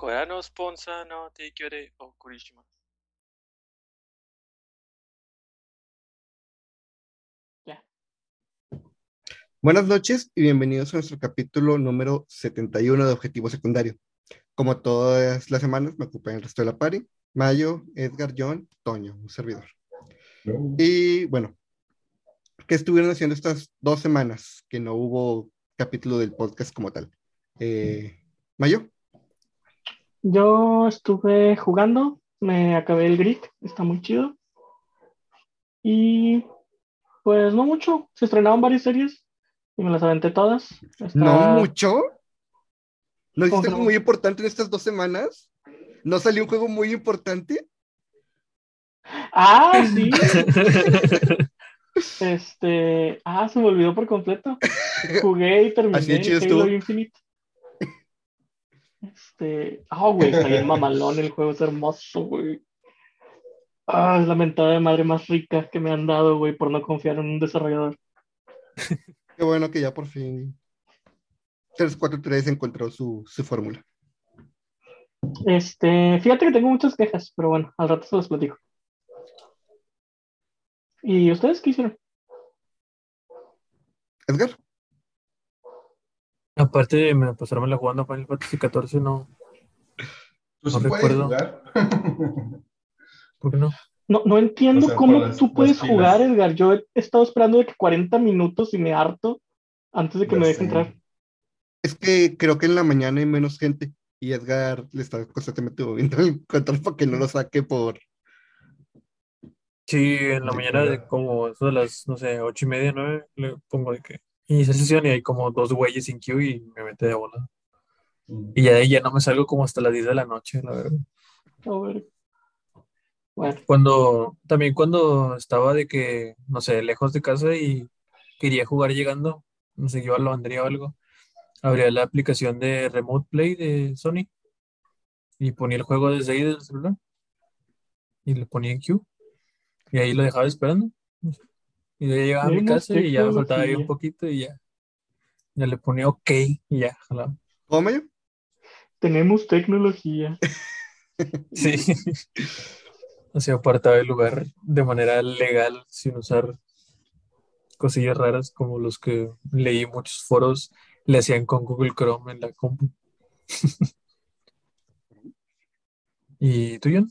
No Buenas noches y bienvenidos a nuestro capítulo número 71 de Objetivo Secundario. Como todas las semanas, me ocupa el resto de la pari. Mayo, Edgar, John, Toño, un servidor. Y bueno, ¿qué estuvieron haciendo estas dos semanas que no hubo capítulo del podcast como tal? Eh, Mayo. Yo estuve jugando, me acabé el grid, está muy chido. Y pues no mucho, se estrenaron varias series y me las aventé todas. Está- ¿No mucho? ¿No hiciste ¿Cómo que algo no? muy importante en estas dos semanas? ¿No salió un juego muy importante? Ah, sí. este, ah, se me olvidó por completo. Jugué y terminé Halo. Infinite. Este, ah, güey, está bien mamalón el juego, es hermoso, güey. Ah, es la mentada de madre más rica que me han dado, güey, por no confiar en un desarrollador. Qué bueno que ya por fin 343 encontró su, su fórmula. Este, fíjate que tengo muchas quejas, pero bueno, al rato se los platico. ¿Y ustedes qué hicieron? Edgar, Aparte de me pasármela jugando Final Fantasy XIV, no. Tú No sí recuerdo. jugar. ¿Por qué no? No, no entiendo O sea, cómo las- tú puedes jugar, Edgar. Yo he estado esperando de que 40 minutos y me harto antes de que Ya me deje sé. entrar. es que creo que en la mañana hay menos gente y Edgar le está constantemente moviendo el control para que no lo saque por... Sí, en la De mañana de como eso de las, no sé, ocho y media, nueve, le pongo de que inicia sesión y hay como dos güeyes sin queue y me mete de bola. Mm. Y ya de ahí ya no me salgo como hasta las 10 de la noche, la verdad. A ver. Bueno, Cuando, también cuando estaba de que, no sé, lejos de casa y quería jugar llegando, no sé, iba a la lavandería o algo, abría la aplicación de Remote Play de Sony y ponía el juego desde ahí del celular y le ponía en queue y ahí lo dejaba esperando. no sé. Y de ahí llegaba a mi casa y ya me faltaba ahí un poquito y ya, ya le ponía OK y ya, jalaba. ¿Cómo, Mayo? tenemos tecnología. Sí. Así apartaba el lugar de manera legal, sin usar cosillas raras como los que leí muchos foros le hacían con Google Chrome en la compu. ¿Y tú, John?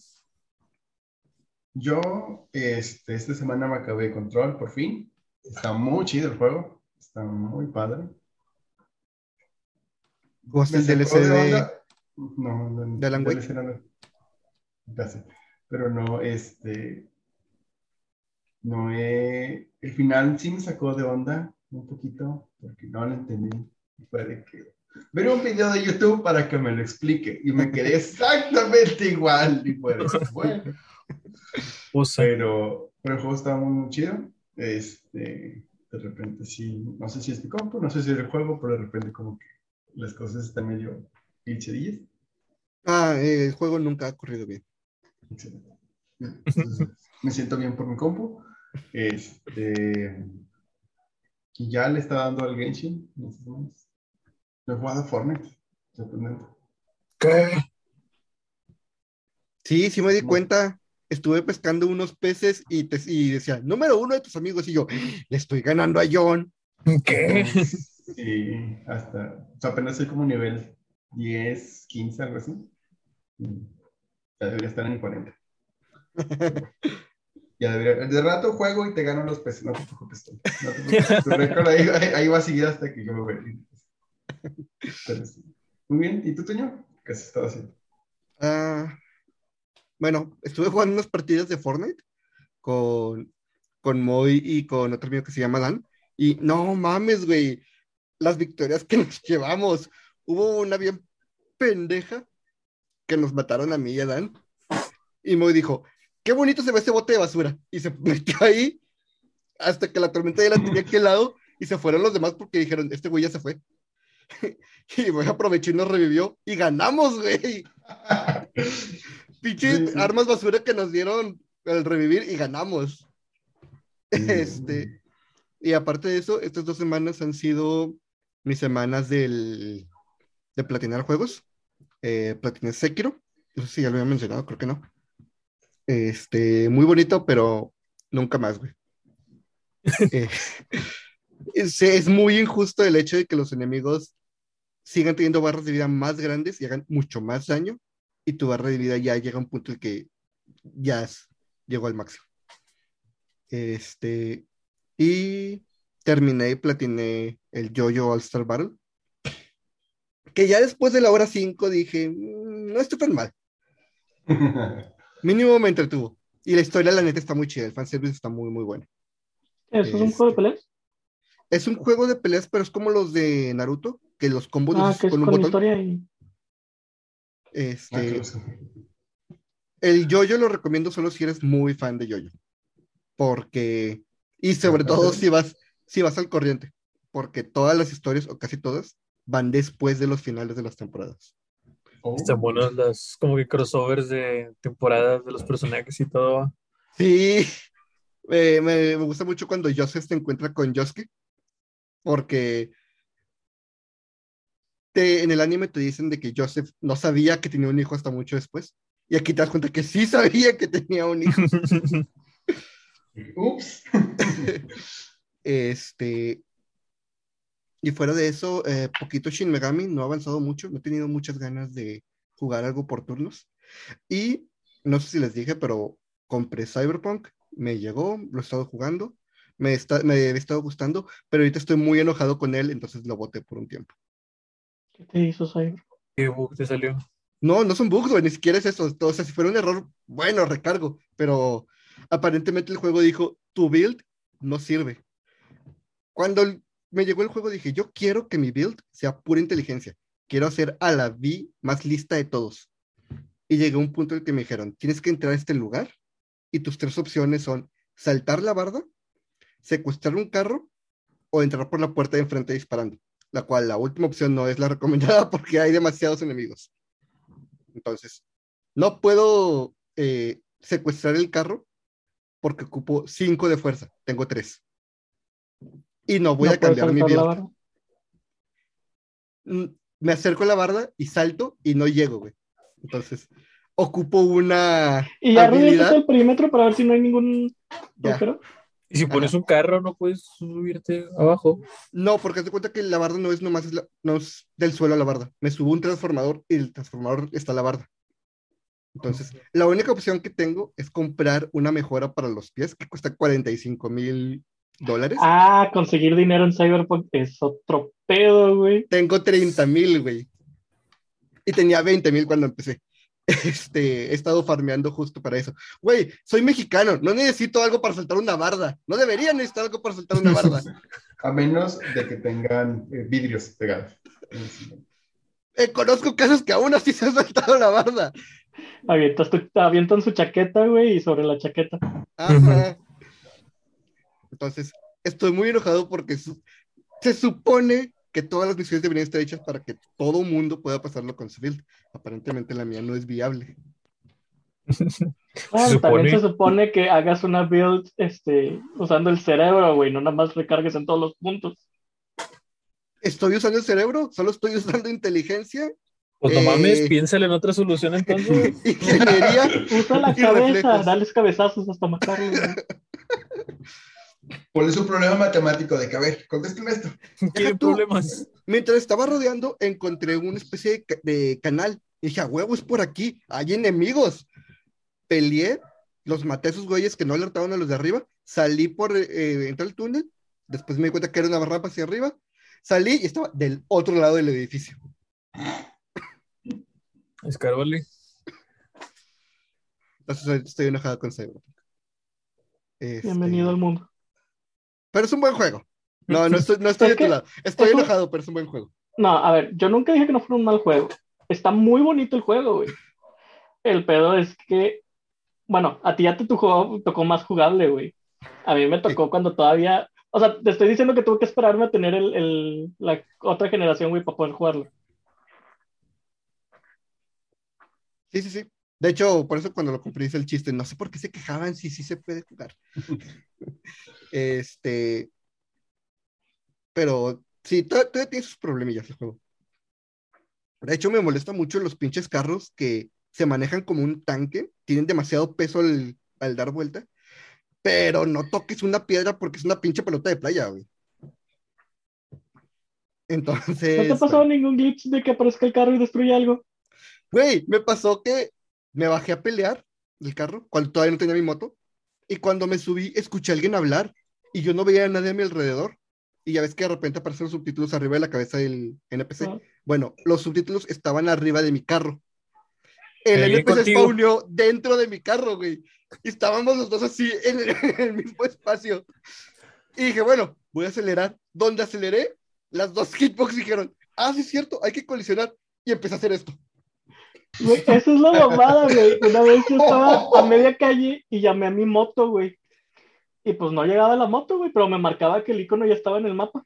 Yo, este, esta semana me acabé Control, por fin. Está muy chido el juego. Está muy padre. ¿Jugaste el DLC de No, no, de Alan Wake? No. Pero no, este. No he. El final sí me sacó de onda un poquito, porque no lo entendí. Fue que. Ver un video de YouTube para que me lo explique. Y me quedé exactamente igual. Y de, bueno. Pero, pero el juego estaba muy, muy chido. Este, de repente sí, no sé si es mi compu, no sé si es el juego, pero de repente como que las cosas están medio glitchadillas. Ah, eh, el juego nunca ha corrido bien. Excelente. Entonces, me siento bien por mi compu. Este, y ya le está dando al Genshin. No sé más. No he jugado a Fortnite. Sorprendente. ¿Qué? Sí, sí me di No. cuenta. Estuve pescando unos peces y, te- y decía, número uno de tus amigos. Y yo, le estoy ganando a John. ¿Qué? Sí, hasta, o sea, apenas soy como nivel 10, 15, algo así. Ya debería estar en 40. Ya debería, de rato juego y te gano los peces, no te preocupes. No te preocupes. Tu récord ahí, ahí- va a seguir hasta que yo me sí. Muy bien, ¿y tú, Toño? ¿Qué has estado haciendo? Ah, bueno, estuve jugando unas partidas de Fortnite con, con Moy y con otro amigo que se llama Dan. Y no mames, güey, las victorias que nos llevamos. Hubo una bien pendeja que nos mataron a mí y a Dan. Y Moy dijo, qué bonito se ve ese bote de basura. Y se metió ahí hasta que la tormenta ya la tenía aquí al lado y se fueron los demás porque dijeron, este güey ya se fue. y güey aprovechó y nos revivió y ganamos, güey. Pinches armas basura que nos dieron al revivir y ganamos. Este, y aparte de eso, estas dos semanas han sido mis semanas del, de platinar juegos. eh, platiné Sekiro. No sé si ya lo había mencionado, creo que no. Este, muy bonito, pero nunca más, güey. Eh, es, es muy injusto el hecho de que los enemigos sigan teniendo barras de vida más grandes y hagan mucho más daño, y tu barra de vida ya llega a un punto en que ya es- llegó al máximo. Este, y terminé y platiné el Jojo All Star Battle. Que ya después de la hora 5 dije, "Mm, no estoy tan mal. Mínimo me entretuvo. Y la historia, la neta, está muy chida. El fanservice está muy, muy bueno. ¿Eso es un juego de Este, peleas? Es un juego de peleas, pero es como los de Naruto, que los combos los Ah, haces que es con un con botón. historia y. Ah, Este, el yoyo lo recomiendo solo si eres muy fan de yoyo. Porque, y sobre todo si vas, si vas al corriente, porque todas las historias, o casi todas, van después de los finales de las temporadas. Oh. Están buenos las como que crossovers de temporadas de los personajes y todo. Sí, eh, me, me gusta mucho cuando Joseph se encuentra con Yosuke, porque te- en el anime te dicen de que Joseph no sabía que tenía un hijo hasta mucho después, y aquí te das cuenta que sí sabía que tenía un hijo. Ups. Este, y fuera de eso, eh, poquito Shin Megami, no ha avanzado mucho, no he tenido muchas ganas de jugar algo por turnos. Y no sé si les dije, pero compré Cyberpunk, me llegó, lo he estado jugando, me, está, me he estado gustando, pero ahorita estoy muy enojado con él, entonces lo boté por un tiempo. ¿Qué te hizo Cyber? ¿Qué bug te salió? No, no son bugs, güey, ni siquiera es eso. O sea, si fuera un error, bueno, recargo, pero aparentemente el juego dijo, tu build no sirve. Cuando me llegó el juego dije, yo quiero que mi build sea pura inteligencia. Quiero hacer a la V más lista de todos. Y llegué a un punto en el que me dijeron, tienes que entrar a este lugar y tus tres opciones son saltar la barda, secuestrar un carro o entrar por la puerta de enfrente disparando. La cual la última opción no es la recomendada porque hay demasiados enemigos. Entonces, no puedo eh, secuestrar el carro porque ocupo 5 de fuerza. Tengo 3. Y no voy No a cambiar mi barra. Mm, Me acerco a la barda y salto y no llego, güey. Entonces, ocupo una Y ya habilidad. el perímetro para ver si no hay ningún Ya. Y si pones un carro, no puedes subirte abajo. No, porque haz de cuenta que la barda no es nomás es la- no es del suelo a la barda. Me subo un transformador y el transformador está a la barda. Entonces, la única opción que tengo es comprar una mejora para los pies que cuesta 45 mil dólares. Ah, conseguir dinero en Cyberpunk es otro pedo, güey. Tengo 30 mil, güey. Y tenía 20 mil cuando empecé. Este, he estado farmeando justo para eso. Güey, soy mexicano, no necesito algo para saltar una barda. No debería necesitar algo para saltar una barda. A menos de que tengan eh, vidrios pegados. Eh, conozco casos que aún así se han saltado la barda. Avientas tu- avientan su chaqueta, güey, y sobre la chaqueta. Ajá. Entonces, estoy muy enojado porque su- se supone que todas las misiones deberían estar hechas para que todo mundo pueda pasarlo con su build. Aparentemente la mía no es viable. Ah, Se también supone- se supone que hagas una build este, usando el cerebro, güey, no nada más recargues en todos los puntos. Estoy usando el cerebro, solo estoy usando inteligencia, Pues no Eh. mames, piénsale en otra solución entonces. ingeniería. Usa la cabeza, reflejos. dales cabezazos hasta matarlo. güey. ¿Cuál es un problema matemático de que, a ver, contéstame esto? ¿Quieren tú. problemas? Mientras estaba rodeando, encontré una especie de, ca- de canal. Y dije, a huevo, es por aquí, hay enemigos. Peleé, los maté a esos güeyes que no alertaban a los de arriba. Salí por, eh, entré al túnel. Después me di cuenta que era una rampa hacia arriba. Salí y estaba del otro lado del edificio. Escárbale. Entonces estoy enojado con Cyberpunk. Este, Bienvenido al mundo. Pero es un buen juego. No, no estoy, no estoy Es de tu lado. Estoy es un- enojado, pero es un buen juego. No, a ver, yo nunca dije que no fuera un mal juego. Está muy bonito el juego, güey. El pedo es que, bueno, a ti ya te tocó, tocó más jugable, güey. A mí me tocó cuando todavía, o sea, te estoy diciendo que tuve que esperarme a tener el, el- la otra generación, güey, para poder jugarlo. Sí, sí, sí. De hecho, por eso cuando lo compré hice el chiste. No sé por qué se quejaban si sí se puede jugar. este. Pero sí, to- todavía tiene sus problemillas el juego. De hecho, me molesta mucho los pinches carros que se manejan como un tanque, tienen demasiado peso al, al dar vuelta, pero no toques una piedra porque es una pinche pelota de playa, güey. Entonces. ¿No te ha pasado ningún glitch de que aparezca el carro y destruye algo? Güey, me pasó que me bajé a pelear del carro cuando todavía no tenía mi moto. Y cuando me subí, escuché a alguien hablar y yo no veía a nadie a mi alrededor. Y ya ves que de repente aparecen los subtítulos arriba de la cabeza del NPC. Bueno, los subtítulos estaban arriba de mi carro. El NPC contigo. spawneó dentro de mi carro, güey. Y estábamos los dos así en el, en el mismo espacio. Y dije, bueno, voy a acelerar. Donde aceleré, las dos hitbox dijeron, ah, sí es cierto, hay que colisionar. Y empecé a hacer esto. Güey, esa es la mamada, güey. Una vez yo estaba a media calle y llamé a mi moto, güey. Y pues no llegaba la moto, güey, pero me marcaba que el icono ya estaba en el mapa.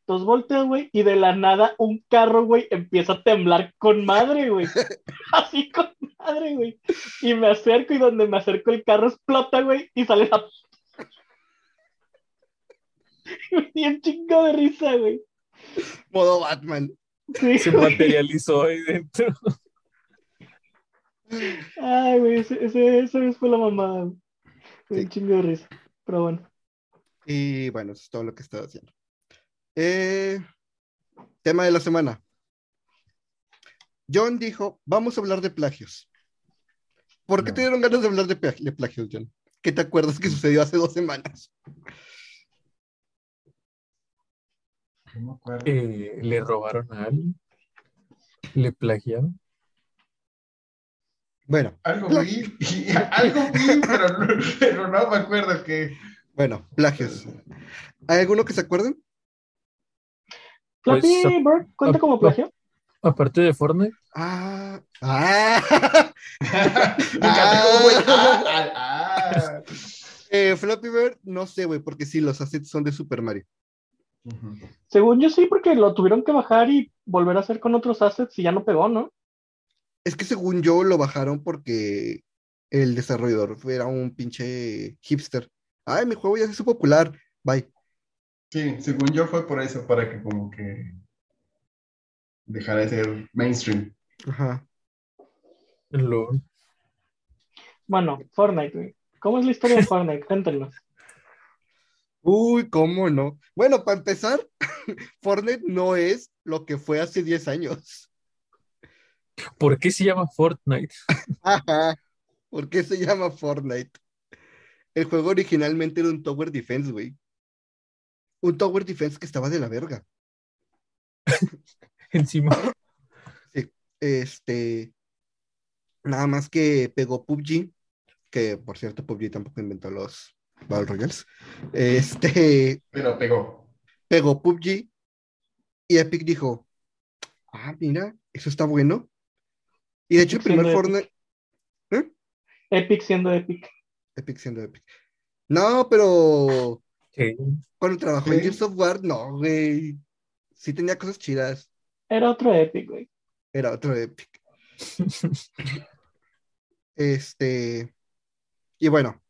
Entonces volteo, güey, y de la nada un carro, güey, empieza a temblar con madre, güey. Así con madre, güey. Y me acerco y donde me acerco el carro explota, güey, y sale la... Y un chingo de risa, güey. Modo Batman. Sí, Se güey. materializó ahí dentro. Ay, güey, ese, ese, esa vez fue la mamada. Fue Sí. Un chingo de risa. Pero bueno. Y bueno, eso es todo lo que estaba haciendo. Eh, tema de la semana. John dijo, vamos a hablar de plagios. ¿Por qué No. te dieron ganas de hablar de plagios, John? ¿Qué te acuerdas que sucedió hace dos semanas? No me acuerdo. Eh, le robaron a alguien. Le plagiaron. Bueno, Algo vi, algo vi, pero no, pero no me acuerdo qué. bueno, plagios. ¿Hay alguno que se acuerden? Pues, Flappy Bird cuenta ah, como ah. plagio. Aparte de Fortnite, Ah, ah, fue. Ah, ah, ah. eh, Flappy Bird, no sé, güey, porque sí, los assets son de Super Mario. Ujú. Según yo sí, porque lo tuvieron que bajar y volver a hacer con otros assets y ya no pegó, ¿no? Es que según yo lo bajaron porque el desarrollador era un pinche hipster. Ay, mi juego ya se hizo popular. Bye. Sí, según yo fue por eso, para que como que dejara de ser mainstream. Ajá. lo, Bueno, Fortnite. ¿Cómo es la historia de Fortnite? Cuéntenos. Uy, ¿cómo no? Bueno, para empezar, Fortnite no es lo que fue hace 10 años. ¿Por qué se llama Fortnite? Ajá. ¿Por qué se llama Fortnite? El juego originalmente era un Tower Defense, güey. Un Tower Defense que estaba de la verga. Encima. Este. Nada más que pegó PUBG, que por cierto, PUBG tampoco inventó los Battle Royales. Este. Pero pegó. pegó PUBG y Epic dijo, ah, mira, eso está bueno. Y de hecho el Epic siendo primer Epic. Fortnite, Epic siendo Epic. Epic siendo Epic. No, pero ¿Qué? cuando trabajó en ¿Sí? Gears of War, no, güey. Sí tenía cosas chidas. Era otro Epic, güey. Era otro Epic. Este, y bueno,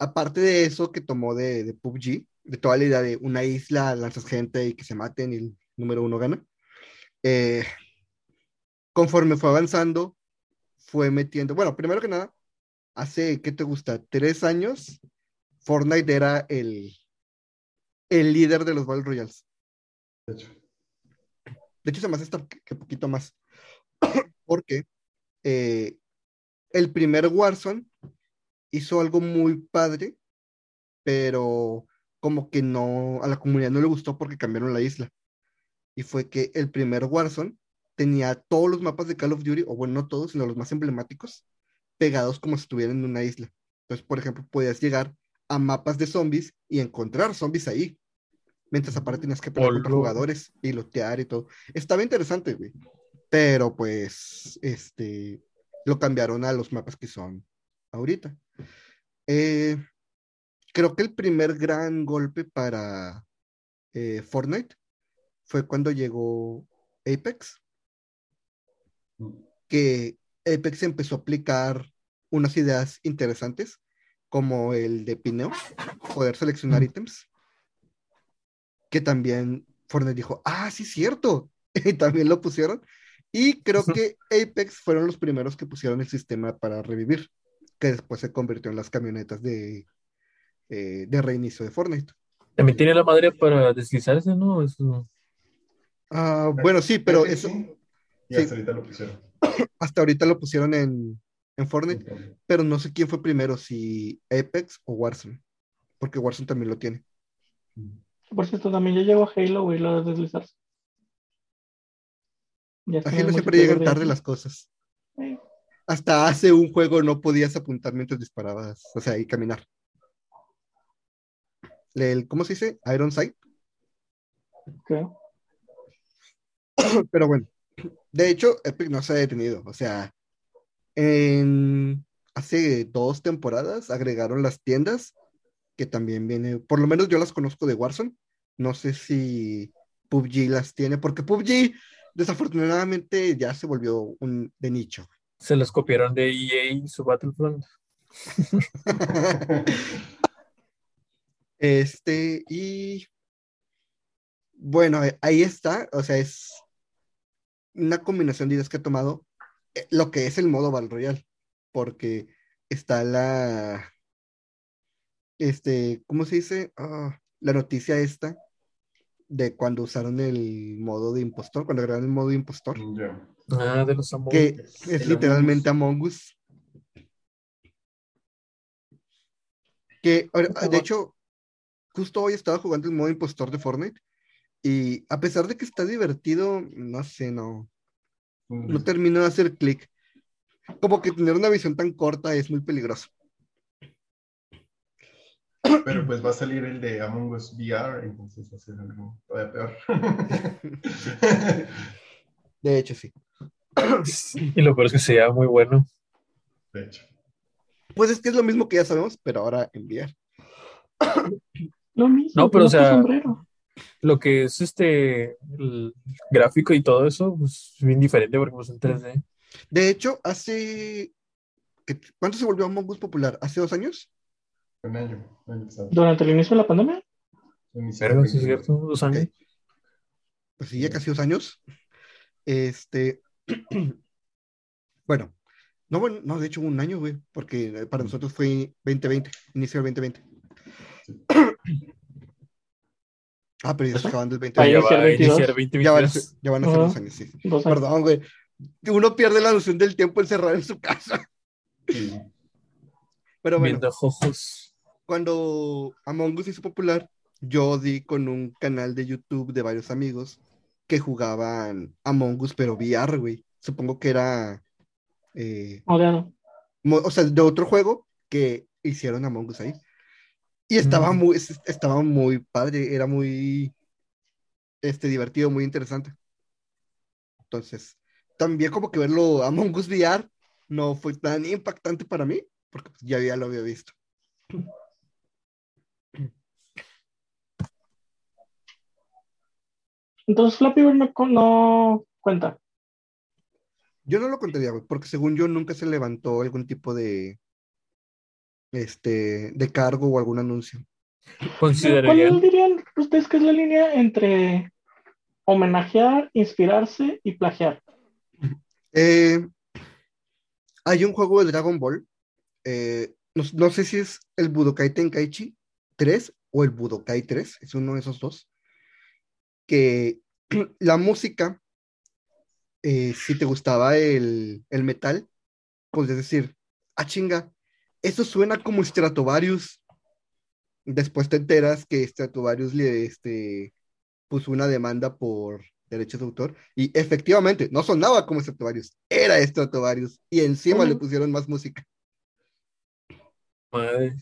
aparte de eso que tomó de, de PUBG, de toda la idea de una isla, lanzas gente y que se maten y el número uno gana, eh, conforme fue avanzando, fue metiendo, bueno, primero que nada, hace, ¿qué te gusta? Tres años, Fortnite era el, el líder de los Battle Royales. De hecho. De hecho, se me hace hasta que, que poquito más. Porque eh, el primer Warzone hizo algo muy padre, pero como que no, a la comunidad no le gustó porque cambiaron la isla. Y fue que el primer Warzone tenía todos los mapas de Call of Duty, o bueno, no todos, sino los más emblemáticos, pegados como si estuvieran en una isla. Entonces, por ejemplo, podías llegar a mapas de zombies y encontrar zombies ahí. Mientras aparte tenías que pelear contra jugadores y lootear y todo. Estaba interesante, güey. Pero pues, este, lo cambiaron a los mapas que son ahorita. Eh, creo que el primer gran golpe para eh, Fortnite fue cuando llegó Apex, que Apex empezó a aplicar unas ideas interesantes, como el de pineo, poder seleccionar ítems, que también Fortnite dijo, ah, sí, cierto, y también lo pusieron, Y creo que Apex fueron los primeros que pusieron el sistema para revivir, que después se convirtió en las camionetas de, eh, de reinicio de Fortnite. También tiene la madre para deslizarse, ¿no? Eso... Ah, bueno, sí, pero eso. Y sí. hasta ahorita lo pusieron. hasta ahorita lo pusieron en, en Fortnite, pero no sé quién fue primero, si Apex o Warzone, porque Warzone también lo tiene. Por cierto, también ya llegó Halo, güey, lo de deslizarse. Ya A Halo siempre llegan de- tarde las cosas. Sí. Hasta hace un juego no podías apuntar mientras disparabas, o sea, y caminar. El, ¿Cómo se dice? Iron Sight. creo. Pero bueno, de hecho, Epic no se ha detenido. O sea, en hace dos temporadas agregaron las tiendas, que también viene, por lo menos yo las conozco de Warzone. No sé si PUBG las tiene, porque PUBG desafortunadamente ya se volvió un de nicho. Se los copiaron de EA y su Battlefront. Este, y bueno, ahí está, o sea, es una combinación de ideas que he tomado eh, lo que es el modo Battle Royale, porque está la, este, ¿cómo se dice? Ah, la noticia esta de cuando usaron el modo de impostor, cuando agregaron el modo de impostor, Ya. Ah, de los Among que es literalmente Among Us. Que, de hecho, justo hoy estaba jugando el modo impostor de Fortnite y a pesar de que está divertido, no sé, no, no termino de hacer clic. Como que tener una visión tan corta es muy peligroso. Pero pues va a salir el de Among Us VR, entonces va a ser algo todavía peor. De hecho, sí. Y lo peor es que sea muy bueno. De hecho. Pues es que es lo mismo que ya sabemos, pero ahora enviar. Lo mismo. No, pero, o sea, sombrero. Lo que es este el gráfico y todo eso, pues es bien diferente porque pues en 3D. De hecho, hace. ¿qué- ¿Cuánto se volvió Among Us popular? ¿Hace dos años? Un año. Durante el inicio de la pandemia. Pero sí es cierto, dos años. Pues sí, ya casi dos años. Este. Bueno, no, bueno, no, de hecho un año, güey, porque para nosotros fue 2020, inicio del 2020. Ah, pero ya está acabando el Ahí Ya 2020. iniciar va a 22. iniciar 2022. Ya van, a ser- ya van a ser Ajá. dos años, sí. Dos años. Perdón, güey. Uno pierde la noción del tiempo encerrado en su casa. Sí. Pero bueno, Viendo ojos. cuando Among Us hizo popular, yo di con un canal de YouTube de varios amigos que jugaban Among Us, pero VR, güey. Supongo que era, eh, Modeado. mo- o sea, de otro juego que hicieron Among Us ahí. Y estaba Mm. muy, es- estaba muy padre, era muy, este, divertido, muy interesante. Entonces, también como que verlo Among Us VR no fue tan impactante para mí, porque pues, ya, ya lo había visto. Entonces Flappy Bird no, no cuenta. Yo no lo contaría, güey, porque según yo nunca se levantó algún tipo de, este, de cargo o algún anuncio. ¿Cuál dirían ustedes que es la línea entre homenajear, inspirarse y plagiar? Eh, hay un juego de Dragon Ball, eh, no, no sé si es el Budokai Tenkaichi 3 o el Budokai 3, es uno de esos dos, que la música, eh, si te gustaba el, el metal, podrías decir, ah chinga, eso suena como Stratovarius. Después te enteras que Stratovarius le este, puso una demanda por derechos de autor y efectivamente no sonaba como Stratovarius, era Stratovarius y encima le pusieron más música. madre,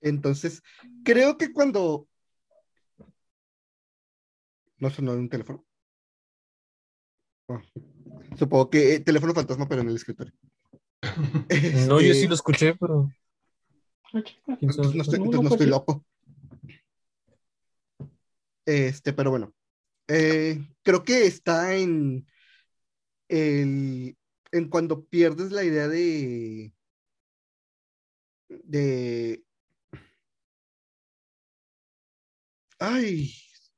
Entonces, creo que cuando... ¿No sonó en un teléfono? Ah, supongo que eh, teléfono fantasma, pero en el escritorio. No, yo Este, sí lo escuché, pero. Entonces no estoy, entonces no estoy loco. Este, pero bueno. Eh, creo que está en el en cuando pierdes la idea de de ay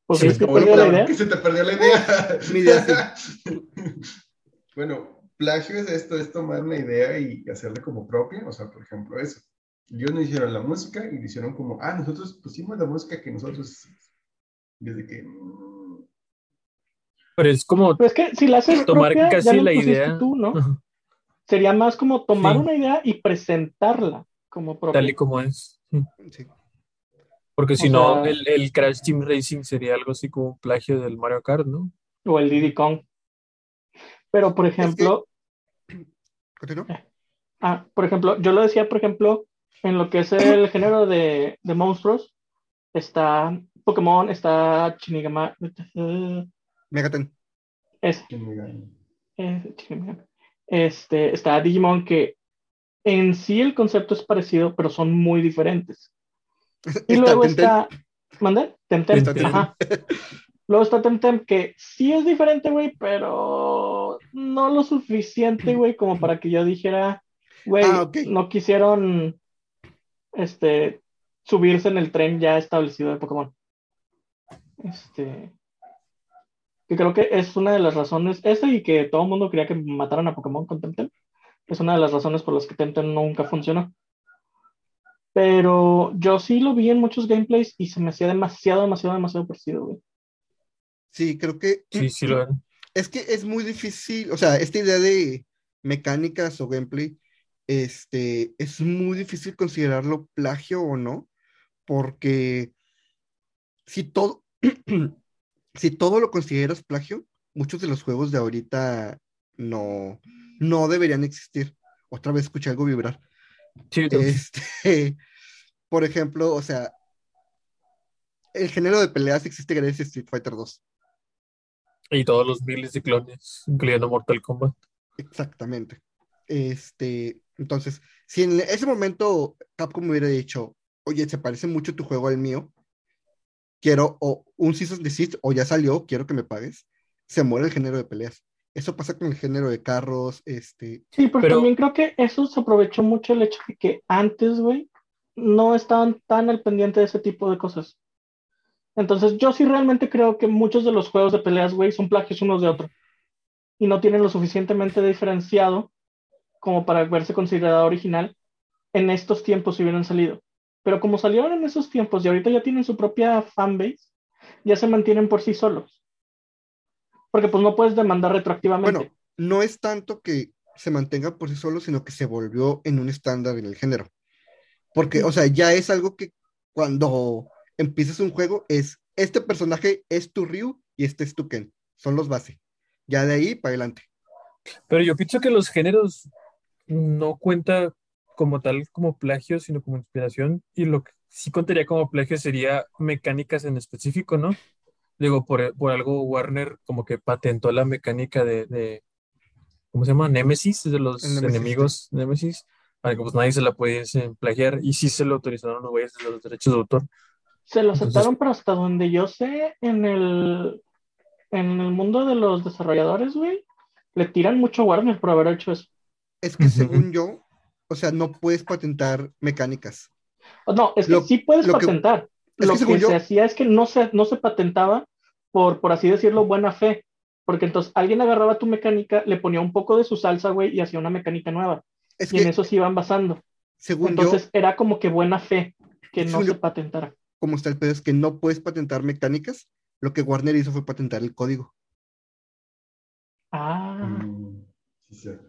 Pues sí, Como perdió la idea. que se te perdió la idea. Mi idea, bueno, plagio es esto, es tomar una idea y hacerla como propia. O sea, por ejemplo, eso. Ellos no hicieron la música y hicieron como, ah, nosotros pusimos la música que nosotros hicimos. Desde que. mm, Pero es como Pero es que si la haces tomar propia, casi ya la idea. tú, ¿no? Sería más como tomar Sí. una idea y presentarla como propia. tal y como es. sí. Sí. Porque si O no, sea- el, el Crash Team Racing sería algo así como un plagio del Mario Kart, ¿no? O el Diddy Kong. Pero, por ejemplo, ¿Continúa? ah, por ejemplo, yo lo decía, por ejemplo, en lo que es el género de, de monstruos, está Pokémon, está Shinigami, eh, Megaten. es, que eh, este, está Digimon, que en sí el concepto es parecido, pero son muy diferentes. Y Está luego está. ¿Mande? Temtem. Temtem. Ajá. Luego está Temtem, que sí es diferente, güey, pero no lo suficiente, güey, como para que yo dijera, güey, Ah, no quisieron este subirse en el tren ya establecido de Pokémon. Este. Que creo que es una de las razones, esa y que todo el mundo quería que mataran a Pokémon con Temtem, es una de las razones por las que Temtem nunca funcionó. Pero yo sí lo vi en muchos gameplays y se me hacía demasiado, demasiado, demasiado parecido, güey. Sí, creo que Sí, sí lo ven. Es que es muy difícil, o sea, esta idea de mecánicas o gameplay, este, es muy difícil considerarlo plagio o no, porque si todo, si todo lo consideras plagio, muchos de los juegos de ahorita no, no deberían existir. Otra vez escuché algo vibrar. Sí. Este, por ejemplo, o sea, el género de peleas existe gracias a Street Fighter 2. Y todos los miles de clones, incluyendo Mortal Kombat. Exactamente. Este, entonces, si en ese momento Capcom me hubiera dicho, oye, se parece mucho tu juego al mío, quiero o un Cease and Desist, o ya salió, quiero que me pagues, se muere el género de peleas. Eso pasa con el género de carros, este, Sí, pero, Pero- también creo que eso se aprovechó mucho el hecho de que antes, güey, no estaban tan al pendiente de ese tipo de cosas. Entonces, yo sí realmente creo que muchos de los juegos de peleas, güey, son plagios unos de otros. Y no tienen lo suficientemente diferenciado como para verse considerado original en estos tiempos si hubieran salido. Pero como salieron en esos tiempos y ahorita ya tienen su propia fanbase, ya se mantienen por sí solos. Porque pues no puedes demandar retroactivamente. bueno, no es tanto que se mantenga por sí solo, sino que se volvió en un estándar en el género. Porque, o sea, ya es algo que cuando empiezas un juego es, este personaje es tu Ryu y este es tu Ken. Son los base. Ya de ahí para adelante. Pero yo pienso que los géneros no cuenta como tal como plagio, sino como inspiración. Y lo que sí contaría como plagio sería mecánicas en específico, ¿no? Digo, por, por algo Warner como que patentó la mecánica de, de ¿cómo se llama? Némesis, de los El Némesis, enemigos Némesis, para que pues nadie se la pudiese plagiar. Y sí se lo autorizaron los güeyes de los derechos de autor. Se lo Entonces- aceptaron, pero hasta donde yo sé, en el, en el mundo de los desarrolladores, güey, le tiran mucho a Warner por haber hecho eso. Es que según yo, o sea, no puedes patentar mecánicas. No, es que Lo- sí puedes lo que- patentar. es lo que que, yo- se hacía es que no se, no se patentaba por, por así decirlo, buena fe. Porque entonces alguien agarraba tu mecánica, le ponía un poco de su salsa, güey, y hacía una mecánica nueva. Es Y en eso se iban basando. según Entonces yo, era como que buena fe que no se patentara. Como está el pedo, es que no puedes patentar mecánicas. Lo que Warner hizo fue patentar el código. Ah, Mm, sí, cierto.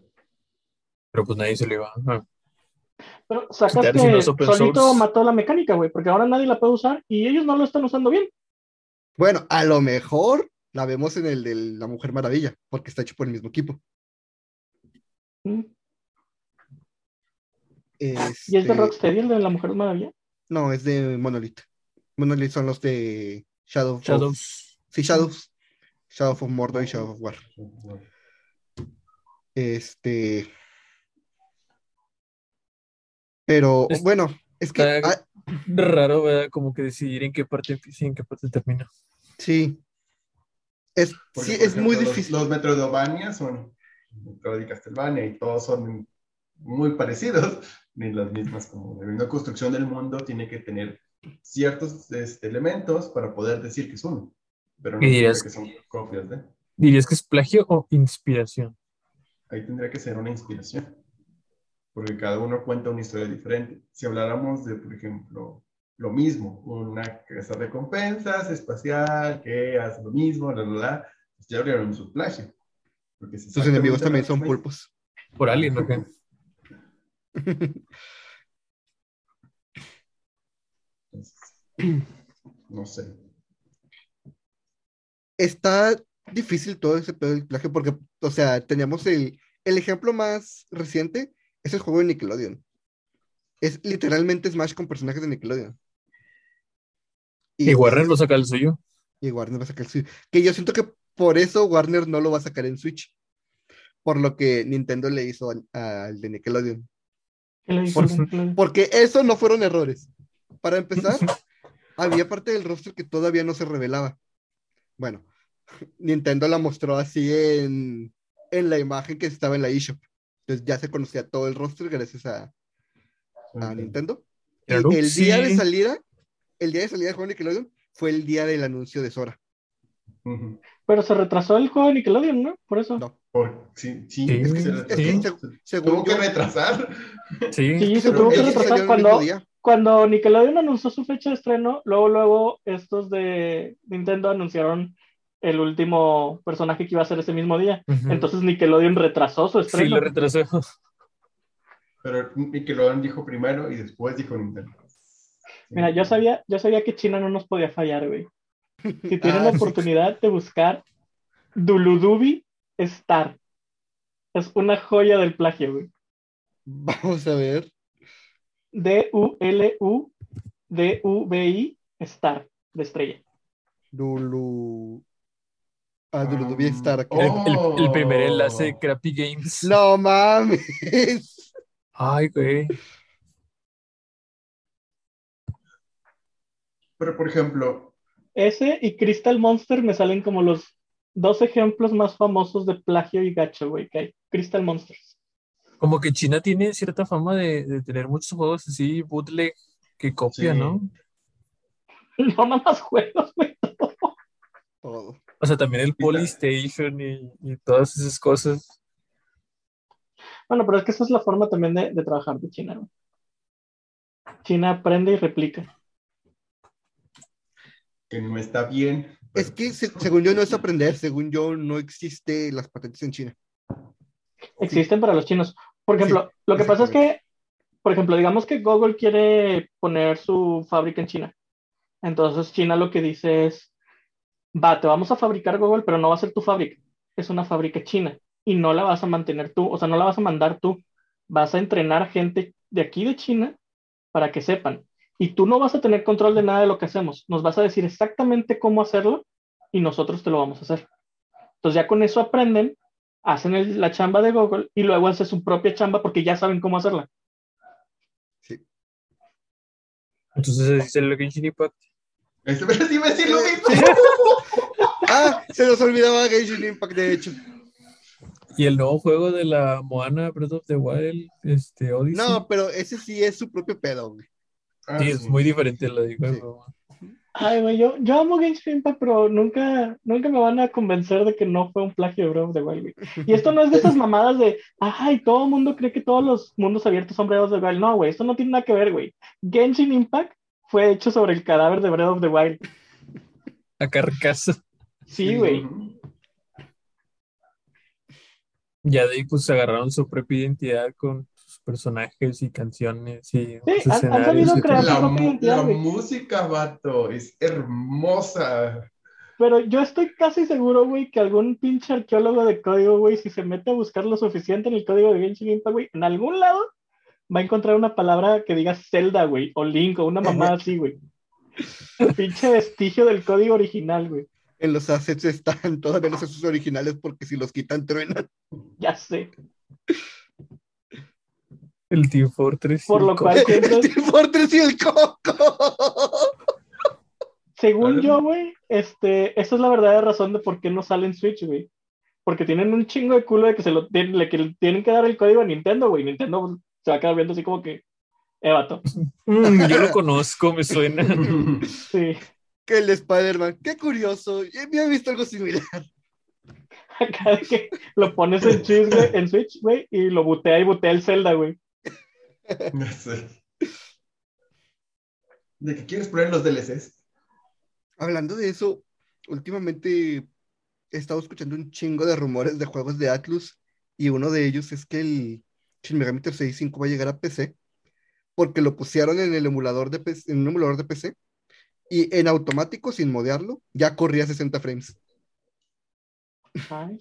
Pero pues nadie se lo iba a... pero sacas no que solito source. mató la mecánica, güey, porque ahora nadie la puede usar y ellos no lo están usando bien. Bueno, a lo mejor la vemos en el de la Mujer Maravilla, porque está hecho por el mismo equipo. Mm. ¿Y es de Este, Rocksteady el de la Mujer Maravilla? No, es de Monolith. Monolith son los de Shadow of- Shadows. Sí, Shadows. Shadow of Mordor y Shadow of War. Este. Pero Es- bueno, es que ah, Raro, ¿verdad? Como que decidir en qué parte empieza y en qué parte termina. sí. Es, Porque, sí, es muy ejemplo, los- difícil. Los, Metroidvania son Metroid y Castlevania y todos son muy parecidos, ni las mismas como de una construcción del mundo tiene que tener ciertos este, elementos para poder decir que es uno. Pero no ¿Y significa dirías- que son copias de. ¿Dirías que es plagio o inspiración? Ahí tendría que ser una inspiración. Porque cada uno cuenta una historia diferente. Si habláramos de, por ejemplo, lo mismo, una casa de recompensas espacial que hace lo mismo, la, la, la, pues ya habrían su plagio. Sus enemigos también son pulpos. ¿Por alguien o qué? Entonces, no sé. Está difícil todo ese pedo del plagio porque, o sea, teníamos el, el ejemplo más reciente, es el juego de Nickelodeon. Es literalmente Smash con personajes de Nickelodeon. Y Warner lo saca el suyo. Y Warner va a sacar el Switch. Que yo siento que por eso Warner no lo va a sacar en Switch. Por lo que Nintendo le hizo al, de Nickelodeon. Porque eso no fueron errores. Para empezar, había parte del roster que todavía no se revelaba. Bueno, Nintendo la mostró así en, en la imagen que estaba en la eShop. Entonces ya se conocía todo el roster gracias a, a Nintendo. El sí. día de salida, el día de salida del juego de Nickelodeon fue el día del anuncio de Sora. Pero se retrasó el juego de Nickelodeon, ¿no? Por eso. No. Por- sí, sí, Sí, es que se retrasó. Sí. se- según Tuvo que retrasar. Sí. Sí, se tuvo que retrasar el cuando. Cuando Nickelodeon anunció su fecha de estreno, luego, luego estos de Nintendo anunciaron el último personaje que iba a ser ese mismo día. Entonces Nickelodeon retrasó su Sí, estreno. lo retrasó. Pero Nickelodeon dijo primero y después dijo Nintendo. Mira, yo sabía, yo sabía que China no nos podía fallar, güey. Si tienen Ah, la sí. oportunidad de buscar Duludubi Star. Es una joya del plagio, güey. Vamos a ver. D-U-L-U-D-U-B-I Star, de estrella. Dulu. Ah, Dulu Ah, Star aquí. El, el- el primer Oh. enlace de Crappy Games. No mames. Ay, güey. Pero, por ejemplo, Ese y Crystal Monster me salen como los dos ejemplos más famosos de plagio y gacho, güey, que hay. Crystal Monsters. Como que China tiene cierta fama de, de tener muchos juegos así, bootleg, que copia, Sí. ¿no? No, nada más juegos, güey. Todo. O sea, también el Polystation y, y todas esas cosas. Bueno, pero es que esa es la forma también de, de trabajar de China, güey. China aprende y replica. que no está bien. Es que se- según yo no es aprender, según yo no existe las patentes en China. Existen para los chinos. Por ejemplo, lo que pasa es que, por ejemplo, digamos que Google quiere poner su fábrica en China. Entonces China lo que dice es, va, te vamos a fabricar Google, pero no va a ser tu fábrica. Es una fábrica china y no la vas a mantener tú, o sea, no la vas a mandar tú. Vas a entrenar gente de aquí de China para que sepan. Y tú no vas a tener control de nada de lo que hacemos. Nos vas a decir exactamente cómo hacerlo y nosotros te lo vamos a hacer. Entonces ya con eso aprenden, hacen el- la chamba de Google y luego hacen su propia chamba porque ya saben cómo hacerla. Entonces es el Genshin Impact. Este me iba a decir lo mismo. Ah, se nos olvidaba Genshin Impact, de hecho. Y el nuevo juego de la Moana Breath of the Wild, este, Odyssey. No, pero ese sí es su propio pedo, güey. Ah, sí, es muy diferente a lo de juego. Ay, güey, yo, yo amo Genshin Impact, pero nunca, nunca me van a convencer de que no fue un plagio de Breath of the Wild, güey. Y esto no es de esas mamadas de, ay, todo el mundo cree que todos los mundos abiertos son Breath of the Wild. No, güey, esto no tiene nada que ver, güey. Genshin Impact fue hecho sobre el cadáver de Breath of the Wild. A carcasa. Sí, güey. Ya de ahí pues agarraron su propia identidad con personajes y canciones y Sí, han- han sabido crear. La, música, vato, es hermosa. Pero yo estoy casi seguro, güey, que algún pinche arqueólogo de código, güey, si se mete a buscar lo suficiente en el código de Genshin Impact, güey, en algún lado va a encontrar una palabra que diga Zelda, güey, o Link, o una mamada así, güey. pinche vestigio del código original, güey. En los assets están todavía los assets originales porque si los quitan truenan. Ya sé. El Team Fortress. Por y lo cual, siempre- Team Fortress y el Coco. según yo, güey, este, esa es la verdadera razón de por qué no sale en Switch, güey. Porque tienen un chingo de culo de que se lo tienen, le- que le tienen que dar el código a Nintendo, güey. Nintendo se va a quedar viendo así como que, eh, vato. Mm, yo lo conozco, me suena. Sí. que el de Spider-Man. Qué curioso. Ya había visto algo similar. Acá de que lo pones en, Switch, güey, en Switch, güey, y lo butea y butea el Zelda, güey. No sé. ¿De qué quieres poner los DLCs? Hablando de eso, últimamente he estado escuchando un chingo de rumores de juegos de Atlus y uno de ellos es que el Shin Megami Tensei 5 va a llegar a PC porque lo pusieron en el emulador de PC, en un emulador de PC y en automático, sin modearlo, ya corría 60 frames. Ay,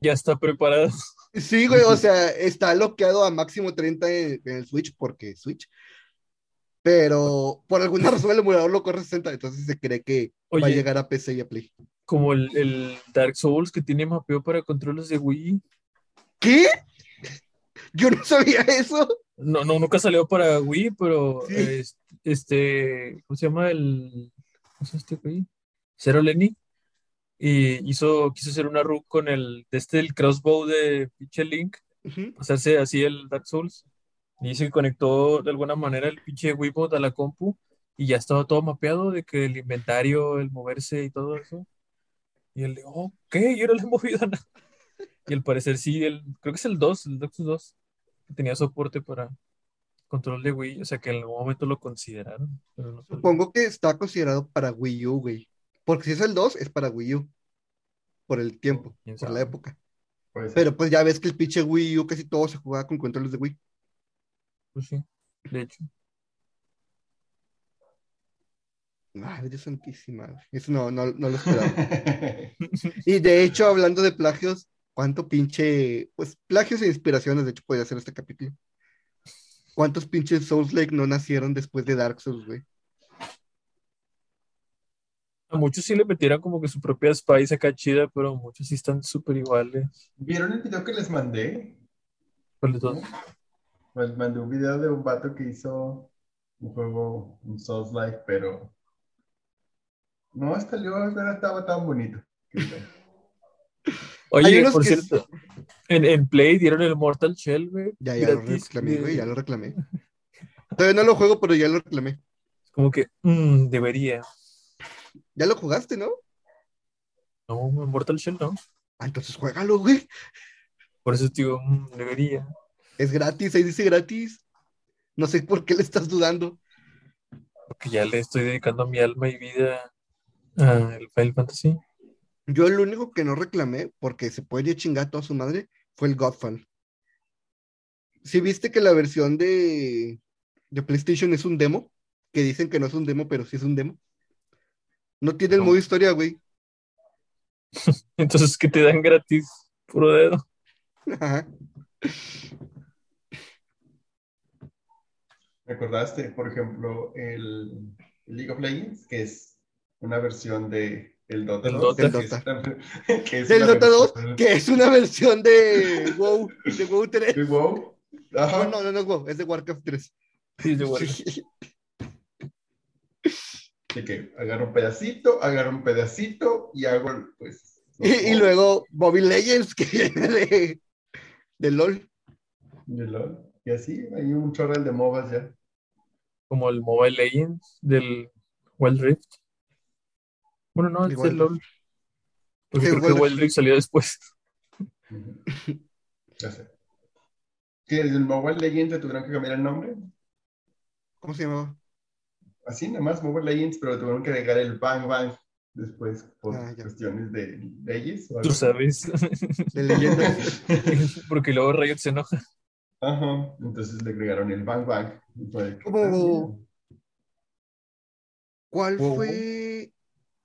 Ya está preparado. Sí, güey, o sea, está bloqueado a máximo 30 en, en el Switch porque Switch. Pero por alguna razón el emulador lo corre 60, entonces se cree que va a llegar a PC y a Play. Como el, el Dark Souls que tiene mapeo para controles de Wii. ¿Qué? Yo no sabía eso. No, no, nunca salió para Wii, pero Sí. este, ¿cómo se llama el, ¿cómo se llama este güey? Zero Lenny. Y hizo, quiso hacer una run con el, de este, el crossbow de pinche Link, Ujú. hacerse así el Dark Souls. Y que conectó de alguna manera el pinche Wiimote a la compu y ya estaba todo mapeado de que el inventario, el moverse y todo eso. Y él de, ok, yo no le he movido nada. Y al parecer sí, el, creo que es el 2, el Dark Souls 2, que tenía soporte para control de Wii, o sea que en algún momento lo consideraron, pero no. Supongo que está considerado para Wii U, güey. Porque si es el 2, es para Wii U. Por el tiempo, ¿Quién por la época. Pero pues ya ves que el pinche Wii U casi todo se jugaba con controles de Wii. Pues sí, de hecho. Madre santísima. Eso no, no, no lo esperaba. Y de hecho, hablando de plagios, ¿cuánto pinche, pues plagios e inspiraciones, de hecho, podría ser este capítulo? ¿Cuántos pinches Souls Lake no nacieron después de Dark Souls, güey? A muchos sí le metieron como que su propia Spice acá chida, pero muchos sí están súper iguales. ¿Vieron el video que les mandé? ¿Cuál de todos? Les mandé un video de un vato que hizo un juego, un Souls Like, pero no salió, no estaba tan bonito. Oye, por que cierto, en, en Play dieron el Mortal Shell, güey. Ya, ya lo reclamé, güey, ya lo reclamé. Todavía no lo juego, pero ya lo reclamé. Como que, mm, debería. Ya lo jugaste, ¿no? No, Mortal Shell no. Ah, entonces juégalo, güey. Por eso te digo, mm, debería. Es gratis, ahí dice gratis. No sé por qué le estás dudando. Porque ya le estoy dedicando mi alma y vida al Final Fantasy. Yo el único que no reclamé, porque se puede chingar a toda su madre, fue el Godfall. Si viste que la versión de, de PlayStation es un demo, que dicen que no es un demo, pero sí es un demo. No tiene el No. modo historia, güey. Entonces, ¿qué te dan gratis? Puro dedo. Ajá. ¿Recordaste, por ejemplo, el League of Legends, que es una versión de el Dota Del 2? Dota. que es una- que es Del una Dota 2, versión que es una versión de WoW, de WoW 3. de WoW. Ajá. No, no, no, no es WoW, es de Warcraft 3. Sí, de bueno. De que agarro un pedacito, agarro un pedacito y hago, pues. Y, luego Mobile Legends, que viene de, de LOL. de LOL. Y así, hay un chorral de MOBAs ya. Como el Mobile Legends del Wild Rift. Bueno, no, El es Wild el LOL. Porque creo que Wild Wild Rift salió después. Ujú. Ya sé. Que el Mobile Legends le tuvieron que cambiar el nombre. ¿Cómo se llamaba? Así, nada más Mobile Legends, pero tuvieron que agregar el Bang Bang después por Ah, cuestiones de leyes. o Tú sabes. De leyendas. Porque luego Riot se enoja. Ajá, entonces le agregaron el Bang Bang. Fue- Como- ¿Cuál fue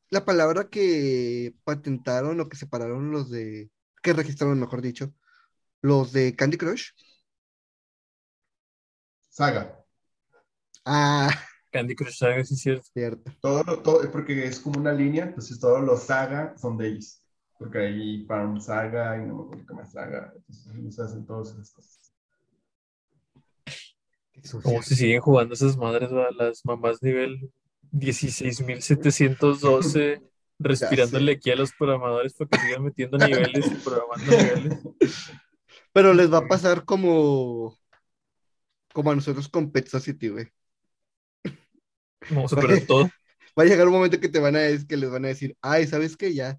la palabra que patentaron o que separaron los de, que registraron, mejor dicho, los de Candy Crush? Saga. Ah, Candy Crush Saga, sí es cierto. cierto. Todo, lo- todo, porque es como una línea, entonces todos los Saga son de ellos. Porque hay Farm Saga y no me acuerdo qué más Saga. Entonces ellos hacen todas esas cosas. Como si siguen jugando esas madres, ¿va? las mamás nivel 16.712, respirándole aquí a los programadores para que sigan metiendo niveles y programando niveles. Pero les va a pasar como, como a nosotros con Pet Society, güey. Vamos a perder todo. Va a llegar un momento que te van a decir, que les van a decir, ay, ¿sabes qué? Ya,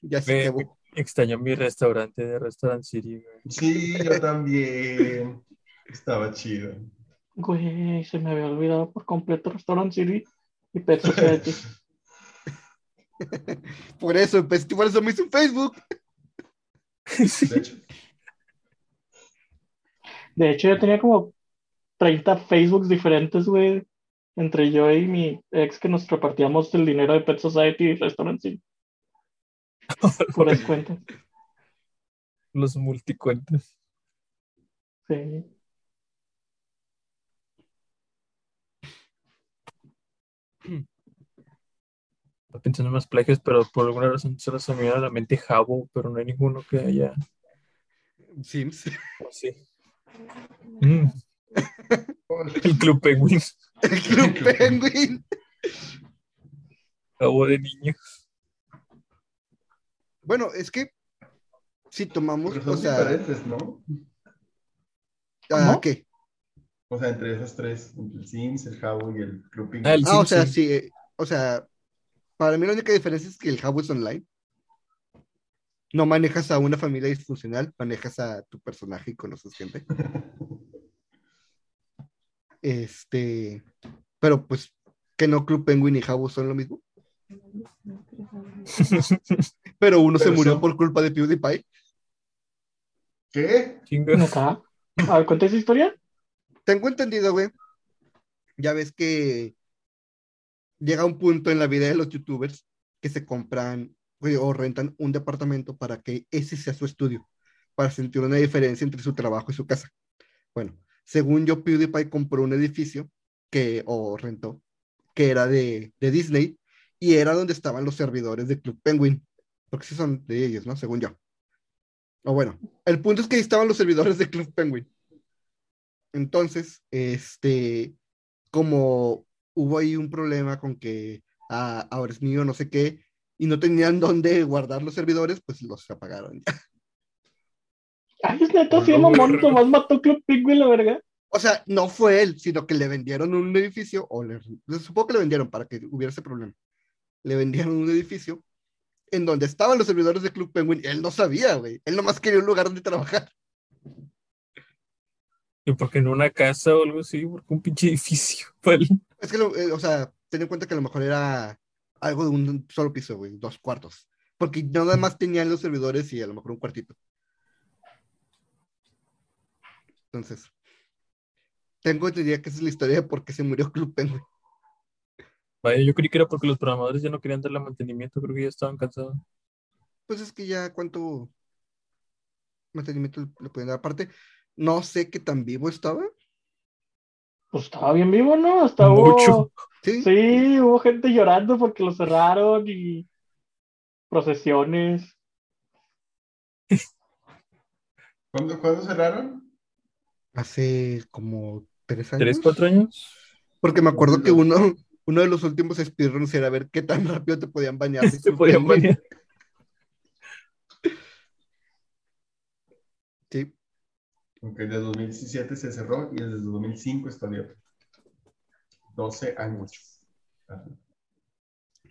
ya se Me, acabó. extraño mi restaurante de Restaurant City, güey. Sí, yo también. Estaba chido. Güey, se me había olvidado por completo Restaurant City y Pet Society. Por eso, pues, por eso me hice un Facebook. De hecho, De hecho, yo tenía como 30 Facebooks diferentes, güey, entre yo y mi ex que nos repartíamos el dinero de Pet Society y Restaurant City. Por descuento. Los multicuentas. Sí. Estaba pensando en más plagios, pero por alguna razón se me viene a la mente Jabo, pero no hay ninguno que haya. Sims. o sí. Mm, el Club Penguin. El Club Penguin. Jabo de niños. Bueno, es que si tomamos, pero son o sea, diferentes, ¿no? ¿ah, ¿Cómo? ¿qué? O sea, entre esos tres, entre el Sims, el Jabo y el Club Penguin. Ah, el Ah, o sea, sí. sí, eh, o sea, para mí la única diferencia es que el Jabo es online. No manejas a una familia disfuncional, manejas a tu personaje y conoces gente. Este, pero pues que no Club Penguin y Jabo son lo mismo. Pero uno se murió son- por culpa de PewDiePie. ¿Qué? ¿Neta? A ver, cuenta esa historia. Tengo entendido, güey. Ya ves que llega un punto en la vida de los youtubers que se compran güey, o rentan un departamento para que ese sea su estudio, para sentir una diferencia entre su trabajo y su casa. Bueno, según yo, PewDiePie compró un edificio que, o rentó, que era de, de Disney y era donde estaban los servidores de Club Penguin, porque sí son de ellos, ¿no? Según yo. O bueno, el punto es que ahí estaban los servidores de Club Penguin. Entonces, este, como hubo ahí un problema con que ah, ahora es mío, no sé qué, y no tenían dónde guardar los servidores, pues los apagaron. Ay, es neta, sí, No, güey. nomás mató Club Penguin, la verga. O sea, no fue él, sino que le vendieron un edificio, o le, supongo que le vendieron para que hubiera ese problema. Le vendieron un edificio en donde estaban los servidores de Club Penguin. Él no sabía, güey. Él nomás quería un lugar donde trabajar. ¿Y por qué en una casa o algo así? Porque un pinche edificio. Vale. Es que, lo- eh, o sea, ten en cuenta que a lo mejor era algo de un solo piso, güey, dos cuartos. Porque nada más tenían los servidores y a lo mejor un cuartito. Entonces, tengo entendido que esa es la historia de por qué se murió Club Penguin. Vaya, yo creí que era porque los programadores ya no querían darle mantenimiento, creo que ya estaban cansados. Pues es que ya cuánto mantenimiento le, le pueden dar. Aparte, no sé qué tan vivo estaba. Pues estaba bien vivo, ¿no? Hasta Mucho. hubo. Sí, Sí, hubo gente llorando porque lo cerraron y procesiones. ¿Cuándo, cuándo cerraron? Hace como tres años. ¿Tres, cuatro años? Porque me acuerdo que uno, uno de los últimos speedruns era ver qué tan rápido te podían bañar. Se Club podían bañar. Sí, Ok, de 2017 se cerró y desde 2005 está abierto. 12 años.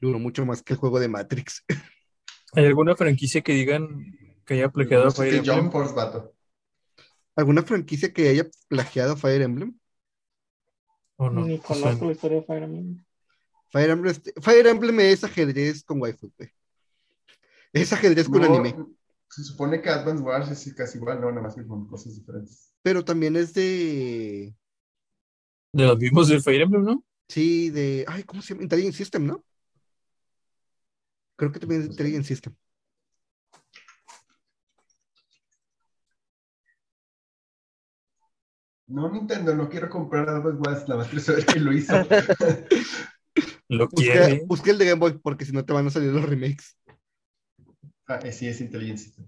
Duró mucho más que el juego de Matrix. ¿Hay alguna franquicia que digan que haya plagiado a No sé Emblem? Jump Force, vato. ¿Alguna franquicia que haya plagiado Fire Emblem? ¿O no? Ni O sea, conozco la historia de Fire Emblem. Fire Emblem, este- Fire Emblem es ajedrez con waifu, güey. Es ajedrez con No, anime, Se supone que Advance Wars es casi igual, no, nada más que con cosas diferentes. pero también es de, de los mismos del Fire Emblem, ¿no? sí, de, ay, ¿cómo se llama? Intelligent System, ¿no? Creo que también es de Intelligent System. No, Nintendo, no quiero comprar Advance Wars, nada más quiero saber quién lo hizo. Lo Busqué, quiere. busqué el de Game Boy, porque si no te van a salir los remakes. ah, eh, sí, es Intelligent System.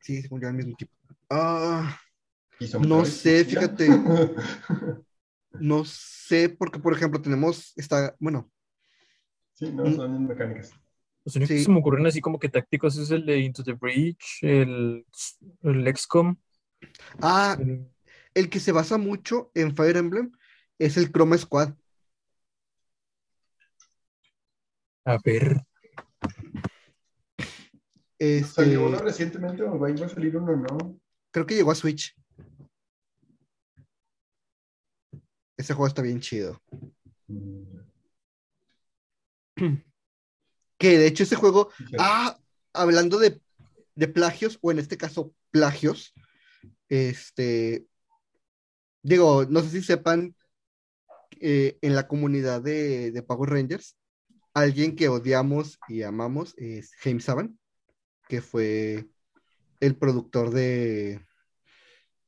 Sí, según yo, el mismo tipo. Ah, No sé, fíjate. no sé, porque, por ejemplo, tenemos esta, bueno, sí, no, Mm. son mecánicas. Los únicos Sí. que se me ocurren así como que tácticos es el de Into the Breach, el, el XCOM. ah, el- el que se basa mucho en Fire Emblem es el Chroma Squad. A ver. Este, ¿Salió uno recientemente o va a salir uno no? creo que llegó a Switch. Ese juego está bien chido. Mm, Que de hecho ese juego, sí. ah, hablando de, de plagios, o en este caso plagios, este, digo, no sé si sepan, eh, en la comunidad de, de Power Rangers, alguien que odiamos y amamos es James Saban, que fue el productor de,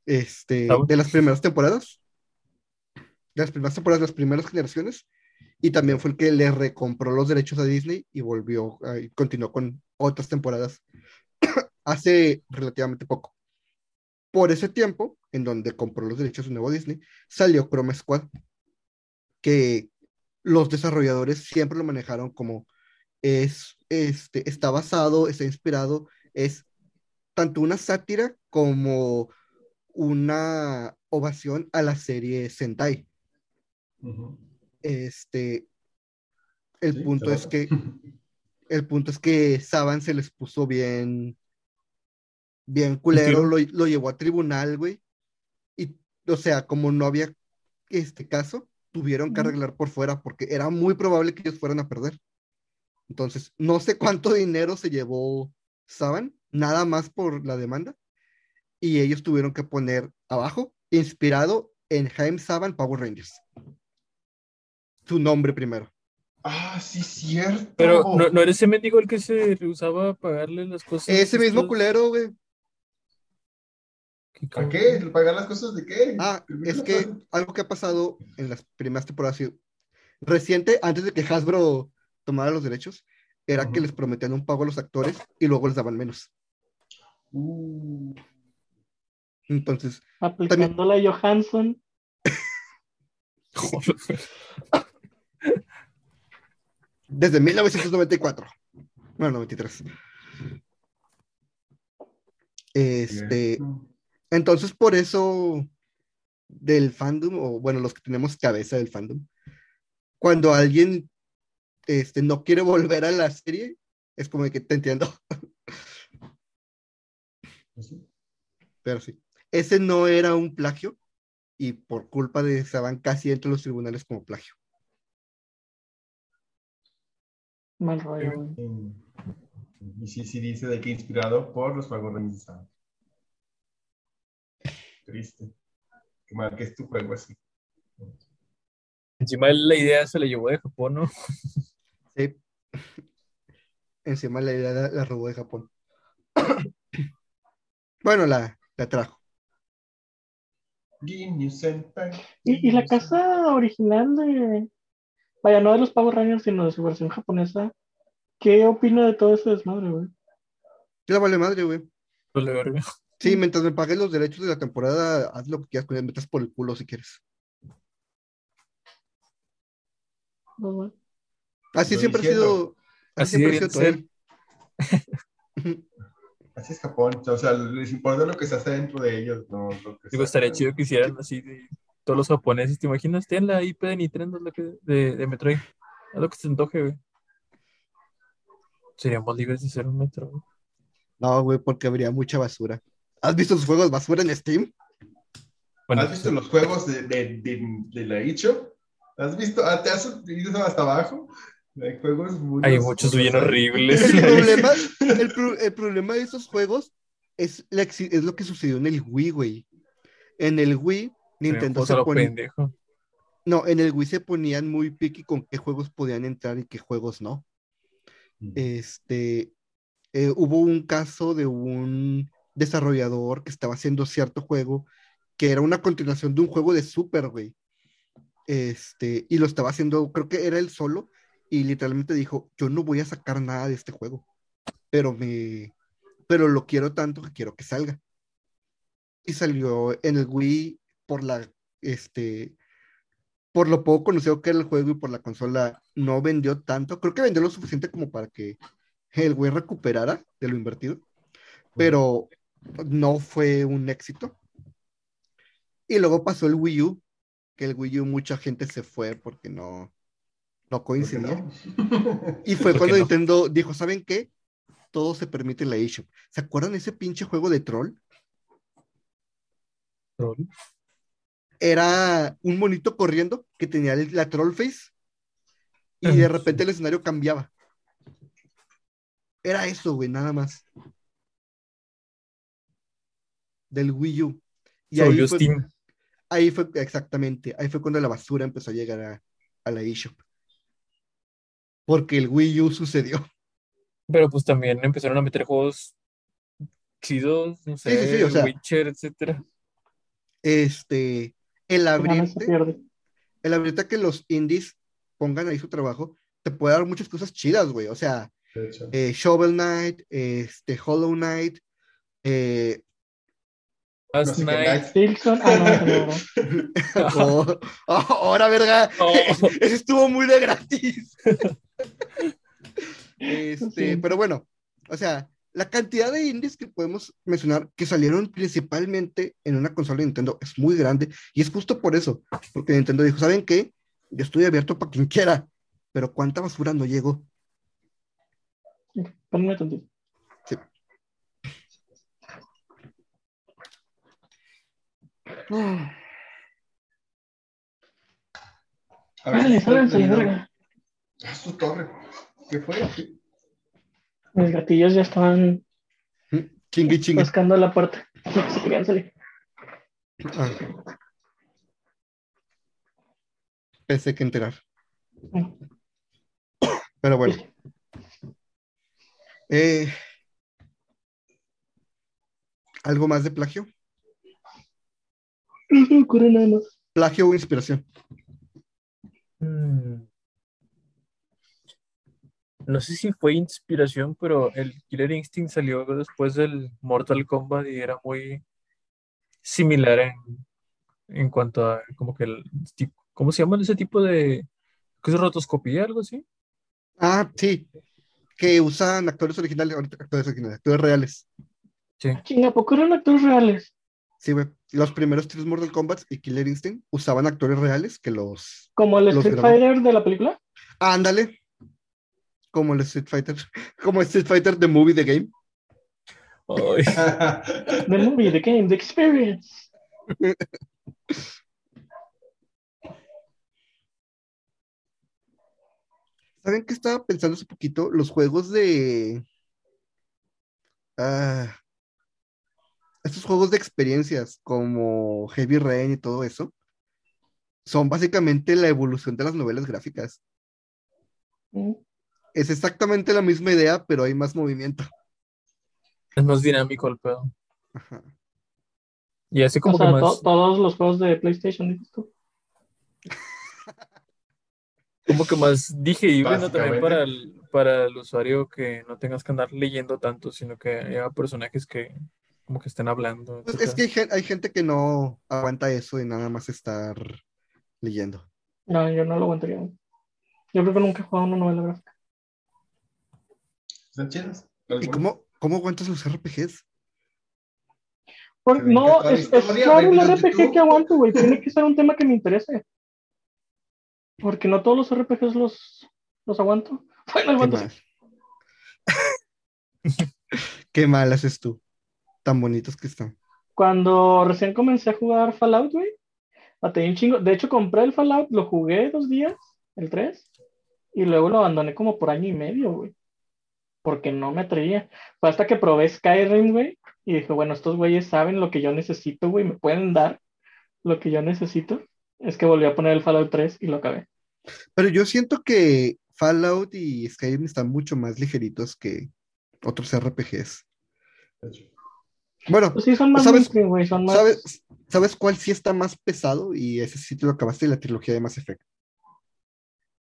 este, de las primeras temporadas, de las primeras temporadas, de las primeras generaciones, y también fue el que le recompró los derechos a Disney y volvió, eh, y continuó con otras temporadas hace relativamente poco. Por ese tiempo, en donde compró los derechos de nuevo Disney, salió Chrome Squad, que los desarrolladores siempre lo manejaron como es, este, está basado, está inspirado, es tanto una sátira como una ovación a la serie Sentai. Este, el Sí, punto es que el punto es que Saban se les puso bien, bien culero, lo, lo llevó a tribunal, güey. O sea, como no había este caso, tuvieron que arreglar por fuera porque era muy probable que ellos fueran a perder. Entonces, no sé cuánto dinero se llevó Saban, nada más por la demanda. Y ellos tuvieron que poner abajo, inspirado en Jaime Saban Power Rangers. Su nombre primero. Ah, sí, cierto. Pero ¿no, no era ese mendigo el que se rehusaba a pagarle las cosas. Ese mismo culero, güey. ¿Para qué? ¿Pagar las cosas de qué? Ah, es que algo que ha pasado en las primeras temporadas reciente, antes de que Hasbro tomara los derechos, era que les prometían un pago a los actores y luego les daban menos. Uh, Entonces, Aplicando la Johansson. desde 1994, bueno, 93. Este. Entonces por eso del fandom, o bueno, los que tenemos cabeza del fandom, cuando alguien este, no quiere volver a la serie, es como de que te entiendo, Pues sí. pero sí. Ese no era un plagio y por culpa de Saban casi entre los tribunales como plagio. Mal rollo. Mm. Y sí, sí dice de que inspirado por los Rangers. Ah. Triste. Qué mal que es tu juego así. Encima la idea se la llevó de Japón, ¿no? Sí. Encima la idea la, la robó de Japón. bueno, la, la trajo. Y, y la casa original de. Vaya, no de los Power Rangers, sino de su versión japonesa. ¿Qué opina de todo ese desmadre, güey? Ya vale madre, güey. Vale, verga. Sí, mientras me pagues los derechos de la temporada, haz lo que quieras con él, metas por el culo si quieres. No. Así Lo siempre ha sido. Así siempre ha sido. Así es Japón. O sea, les importa lo que se hace dentro de ellos, no lo que Digo, estaría chido que hicieran así de todos los japoneses. ¿Te imaginas? Ten la IP de Nintendo lo que- de, de Metroid. A lo que se te antoje, güey. Seríamos libres de ser un Metro, güey. No, güey, porque habría mucha basura. ¿Has visto sus juegos basura en Steam? Bueno, ¿Has visto los juegos de, de, de, de la Icho? ¿Has visto? Ah, ¿Te has ido hasta abajo? Hay juegos muy. hay muchos bien horribles. El problema, el, pro- el problema de esos juegos es, la exi- es lo que sucedió en el Wii, güey. En el Wii, Nintendo se pendejo. No, en el Wii se ponían muy picky con qué juegos podían entrar y qué juegos no. Este, eh, hubo un caso de un desarrollador que estaba haciendo cierto juego que era una continuación de un juego de Super, güey. Este, y lo estaba haciendo, creo que era él solo, y literalmente dijo, yo no voy a sacar nada de este juego, pero me, pero lo quiero tanto que quiero que salga. Y salió en el Wii por la, este, por lo poco conocido que era el juego y por la consola, no vendió tanto. Creo que vendió lo suficiente como para que el Wii recuperara de lo invertido, pero no fue un éxito. Y luego pasó el Wii U, que el Wii U mucha gente se fue porque no, No ¿Por qué coincidía. no? Y fue ¿Por cuando no? Nintendo dijo, ¿saben qué? Todo se permite en la eShop. ¿Se acuerdan de ese pinche juego de troll? Troll. Era un monito corriendo que tenía el- la troll face y de repente el escenario cambiaba. Era eso, güey, nada más. Del Wii U. Y Se ahí fue, Steam. ahí fue, exactamente, ahí fue cuando la basura empezó a llegar a, a la eShop. Porque el Wii U sucedió. Pero pues también empezaron a meter juegos chidos, no Sí, sí, sé, sí, o sea- Witcher, etcétera. Este, el abrirte, el abrirte a que los indies pongan ahí su trabajo, te puede dar muchas cosas chidas, güey. O sea, eh, Shovel Knight, este, Hollow Knight, eh, Last No sé qué Night. Knight. Silson, ah, no, oh, oh, ahora, verga, Oh. ese estuvo muy de gratis. Este, Sí. pero bueno, o sea, la cantidad de indies que podemos mencionar que salieron principalmente en una consola de Nintendo es muy grande y es justo por eso, porque Nintendo dijo, ¿saben qué? Yo estoy abierto para quien quiera, pero ¿cuánta basura no llegó? Espérame tantito. A ver, Dale, terminado. verga. Ah, su torre. ¿Qué fue? ¿Qué- Mis gatillos ya estaban Chingue, chingue. buscando la puerta. Se querían salir. Ah. Pensé que enterar. Pero bueno. Eh, ¿Algo más de plagio? No se me ocurre nada más. Plagio o inspiración. Mm. No sé si fue inspiración, pero el Killer Instinct salió después del Mortal Kombat y era muy similar en, en cuanto a como que el tipo, ¿cómo se llama ese tipo de ¿qué es rotoscopía, algo así? Ah, sí. Que usan actores originales, ahorita actores originales, actores reales. Sí. ¿a poco eran actores reales? Sí, güey. Los primeros tres Mortal Kombat y Killer Instinct usaban actores reales que los. Como el Los Street. Fighter de la película. Ándale. Como el Street Fighter. Como el Street Fighter The Movie The Game. The movie, the game, the experience. ¿Saben qué estaba pensando hace poquito? Los juegos de. Ah, estos juegos de experiencias como Heavy Rain y todo eso son básicamente la evolución de las novelas gráficas. Mm. Es exactamente la misma idea, pero hay más movimiento. es más dinámico el pedo. Ajá. Y así como o sea, que to- más, todos los juegos de PlayStation, dices tú. como que más digerible, ¿no? Básicamente. También para el, para el usuario que no tengas que andar leyendo tanto, sino que haya personajes que como que estén hablando. Pues es que hay, gen- hay gente que no aguanta eso y nada más estar leyendo. No, yo no lo aguantaría. Yo creo que nunca he jugado una novela gráfica. ¿Están chidas? ¿Y cómo, cómo aguantas los RPGs? Brinca no, es, es un RPG que aguanto, güey. Tiene que ser un tema que me interese. Porque no todos los RPGs los, los aguanto. Qué mal haces tú. Tan bonitos que están. Cuando recién comencé a jugar Fallout, güey, batallé un chingo. De hecho, compré el Fallout, lo jugué dos días, el 3, y luego lo abandoné como por año y medio, güey. Porque no me atraía. Fue hasta que probé Skyrim, güey, y dije, bueno, estos güeyes saben lo que yo necesito, güey, me pueden dar lo que yo necesito. Es que volví a poner el Fallout 3 y lo acabé. Pero yo siento que Fallout y Skyrim están mucho más ligeritos que otros RPGs. Bueno, Pues sí, son más ¿Sabes- mainstream, güey, son más... ¿sabes, ¿sabes cuál sí está más pesado? Y ese sí te lo acabaste la trilogía de Mass Effect.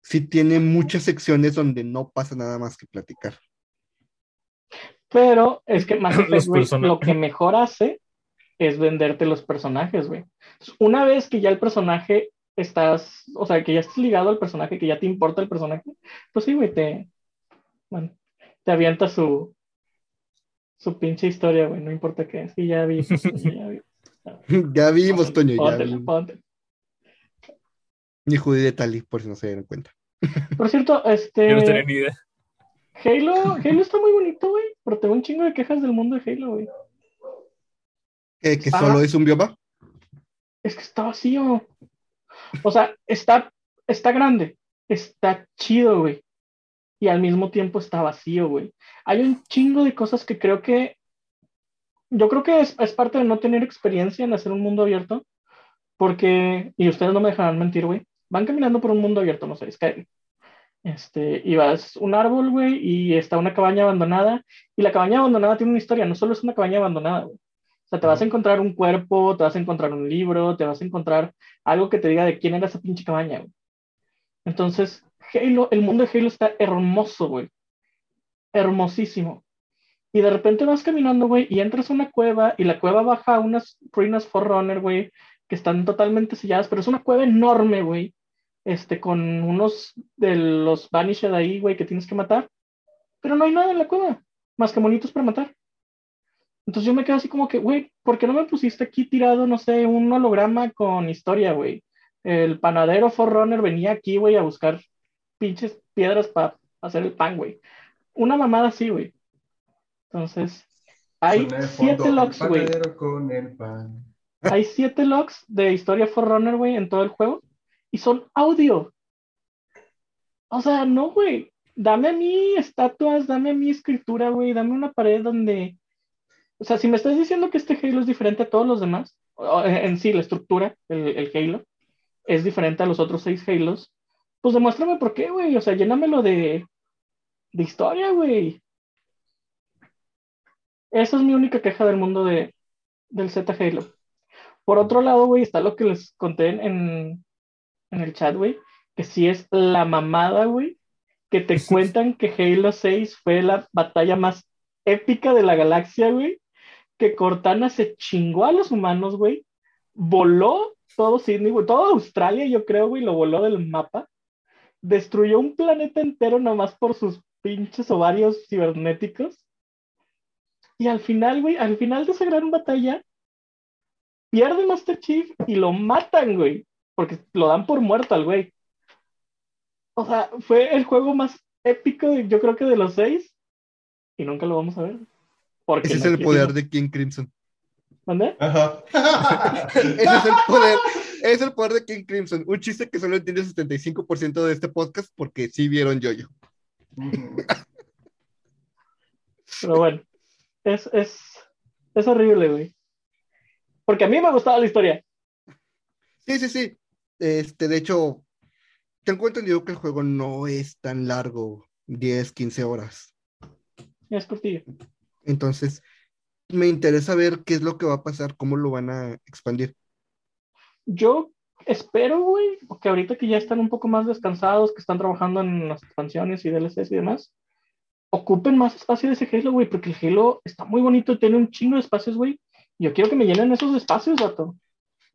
Sí tiene muchas secciones donde no pasa nada más que platicar. Pero es que Mass Effect, güey, lo que mejor hace es venderte los personajes, güey. Una vez que ya el personaje estás, o sea, que ya estás ligado al personaje, que ya te importa el personaje, pues sí, güey, te, bueno, te avienta su, su pinche historia, güey, no importa qué, sí, ya vi, ya vi. ya vimos, Toño, ya vimos. Ni Judy de Tali, por si no se dieron cuenta. Por cierto, este. Yo no tenía ni idea. Halo, Halo está muy bonito, güey. Pero tengo un chingo de quejas del mundo de Halo, güey. Eh, que Ah. solo es un bioma. Es que está vacío. O sea, está, está grande. Está chido, güey. Y al mismo tiempo está vacío, güey. Hay un chingo de cosas que creo que. Yo creo que es, es parte de no tener experiencia en hacer un mundo abierto. Porque, y ustedes no me dejarán mentir, güey. Van caminando por un mundo abierto, no sé, Skyrim. Este, y vas un árbol, güey, y está una cabaña abandonada. Y la cabaña abandonada tiene una historia, no solo es una cabaña abandonada, güey. O sea, te vas a encontrar un cuerpo, te vas a encontrar un libro, te vas a encontrar algo que te diga de quién era esa pinche cabaña, güey. Entonces, Halo, el mundo de Halo está hermoso, güey. Hermosísimo. Y de repente vas caminando, güey, y entras a una cueva, y la cueva baja a unas ruinas Forerunner, güey, que están totalmente selladas, pero es una cueva enorme, güey. Este, con unos de los Vanished ahí, güey, que tienes que matar. Pero no hay nada en la cueva, más que monitos para matar. Entonces yo me quedo así como que, güey, ¿por qué no me pusiste aquí tirado, no sé, un holograma con historia, güey? El panadero Forerunner venía aquí, güey, a buscar pinches piedras para hacer el pan, güey. Una mamada así, güey. Entonces, hay siete logs, güey. Hay siete logs de historia Forerunner, güey, en todo el juego. Y son audio. O sea, no, güey. Dame a mí estatuas, dame a mí escritura, güey. Dame una pared donde. O sea, si me estás diciendo que este Halo es diferente a todos los demás, en sí, la estructura, el, el Halo, es diferente a los otros seis Halos, pues demuéstrame por qué, güey. O sea, llénamelo de, de historia, güey. Esa es mi única queja del mundo de, del Z Halo. Por otro lado, güey, está lo que les conté en, en, en el chat, güey, que sí es la mamada, güey, que te cuentan que Halo 6 fue la batalla más épica de la galaxia, güey, que Cortana se chingó a los humanos, güey, voló todo Sydney, güey, toda Australia, yo creo, güey, lo voló del mapa, destruyó un planeta entero nomás por sus pinches ovarios cibernéticos. Y al final, güey, al final de esa gran batalla, pierde Master Chief y lo matan, güey, porque lo dan por muerto al güey. O sea, fue el juego más épico, de- yo creo que de los seis, y nunca lo vamos a ver. Porque Ese es el quisimos. poder de King Crimson. ¿Mande? Ajá. Ese es el poder. Es el poder de King Crimson. Un chiste que solo entiende el 75% de este podcast porque sí vieron Yoyo. Ujú. Pero bueno, es, es, es horrible, güey. Porque a mí me gustaba la historia. Sí, sí, sí. Este, de hecho, tengo entendido que el juego no es tan largo, 10, 15 horas. Es cortillo. Entonces, me interesa ver qué es lo que va a pasar, cómo lo van a expandir. Yo espero, güey, que ahorita que ya están un poco más descansados, que están trabajando en las expansiones y DLCs y demás, ocupen más espacio de ese Halo, güey, porque el Halo está muy bonito, tiene un chingo de espacios, güey. Yo quiero que me llenen esos espacios, vato.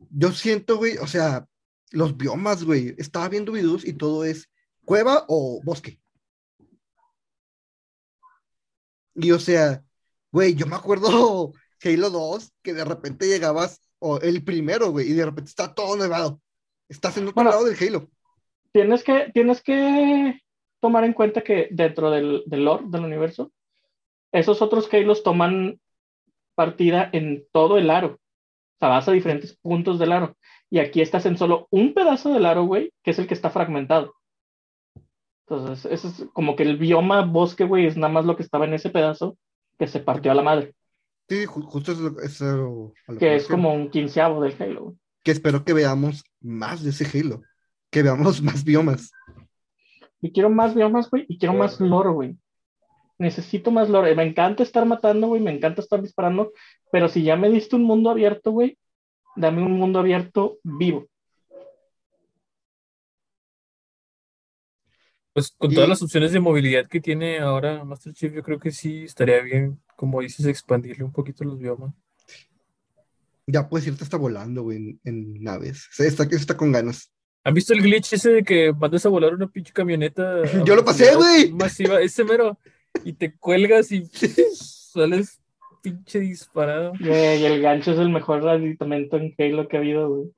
Yo siento, güey, o sea, los biomas, güey. Estaba viendo videos y todo es cueva o bosque. Y o sea, güey, yo me acuerdo Halo 2, que de repente llegabas, o el primero, güey, y de repente está todo nevado. Estás en otro Bueno. lado del Halo. Tienes que, tienes que tomar en cuenta que dentro del, del lore del universo, esos otros Halos toman partida en todo el aro. O sea, vas a diferentes puntos del aro. Y aquí estás en solo un pedazo del aro, güey, que es el que está fragmentado. Entonces, eso es como que el bioma bosque, güey, es nada más lo que estaba en ese pedazo que se partió a la madre. Sí, ju- justo eso es lo, a lo Que me es como un quinceavo del Halo, güey. Que espero que veamos más de ese Halo. Que veamos más biomas. Y quiero más biomas, güey, y quiero más lore, güey. Necesito más lore. Me encanta estar matando, güey, me encanta estar disparando, pero si ya me diste un mundo abierto, güey, dame un mundo abierto vivo. Pues con Y- todas las opciones de movilidad que tiene ahora Master Chief, yo creo que sí estaría bien, como dices, expandirle un poquito los biomas. Ya puedes irte hasta volando, güey, en, en naves. O sea, está, está con ganas. ¿Han visto el glitch ese de que mandas a volar una pinche camioneta? Yo lo pasé, güey. Masiva, ese mero. Y te cuelgas y sales pinche disparado. Güey, y el gancho es el mejor aditamento en Halo que ha habido, güey.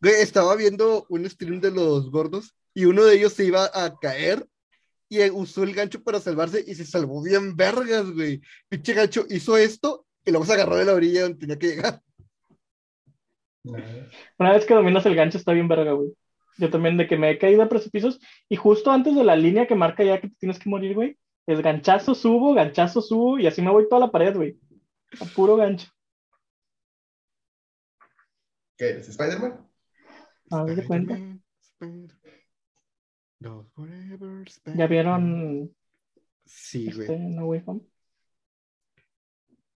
Güey, estaba viendo un stream de los gordos y uno de ellos se iba a caer y eh, usó el gancho para salvarse y se salvó bien vergas, güey. Pinche gancho hizo esto y luego se agarró de la orilla donde tenía que llegar. Una vez que dominas el gancho está bien verga, güey. Yo también de que me he caído a precipicios y justo antes de la línea que marca ya que te tienes que morir, güey, es ganchazo, subo, ganchazo, subo y así me voy toda la pared, güey. A puro gancho. ¿Qué eres? ¿Spider-Man? A ver, de cuenta. Spider-Man, Spider- No forever, ¿Ya vieron Sí, güey. este No Way Home?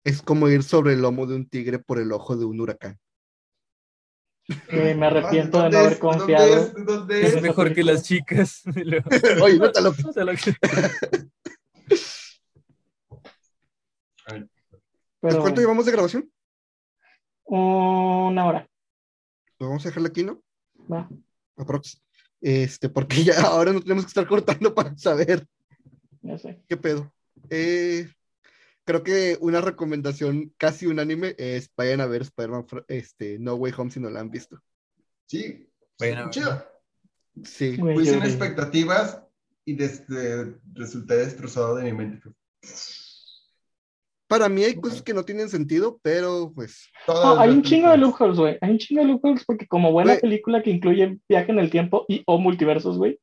Es como ir sobre el lomo de un tigre por el ojo de un huracán. Eh, me arrepiento de ¿Dónde no haber confiado. es? ¿Dónde Es es? mejor que las chicas. Oye, no te lo- O sea, lo que- Pero ¿Cuánto llevamos de grabación? una hora. Pues vamos a dejarla aquí, ¿no? Va. Aprox. Este, porque ya ahora no tenemos que estar cortando para saber Ya sé. qué pedo. Eh, creo que una recomendación casi unánime es vayan a ver Spider-Man este, No Way Home si no la han visto. Sí. Bueno, chido. Sí. Fui sin de- expectativas y desde, resulté destrozado de mi mente. Para mí hay cosas que no tienen sentido, pero pues No, hay un chingo de loopholes, güey. Hay un chingo de loopholes porque como buena Güey. película que incluye viaje en el tiempo y o multiversos, güey,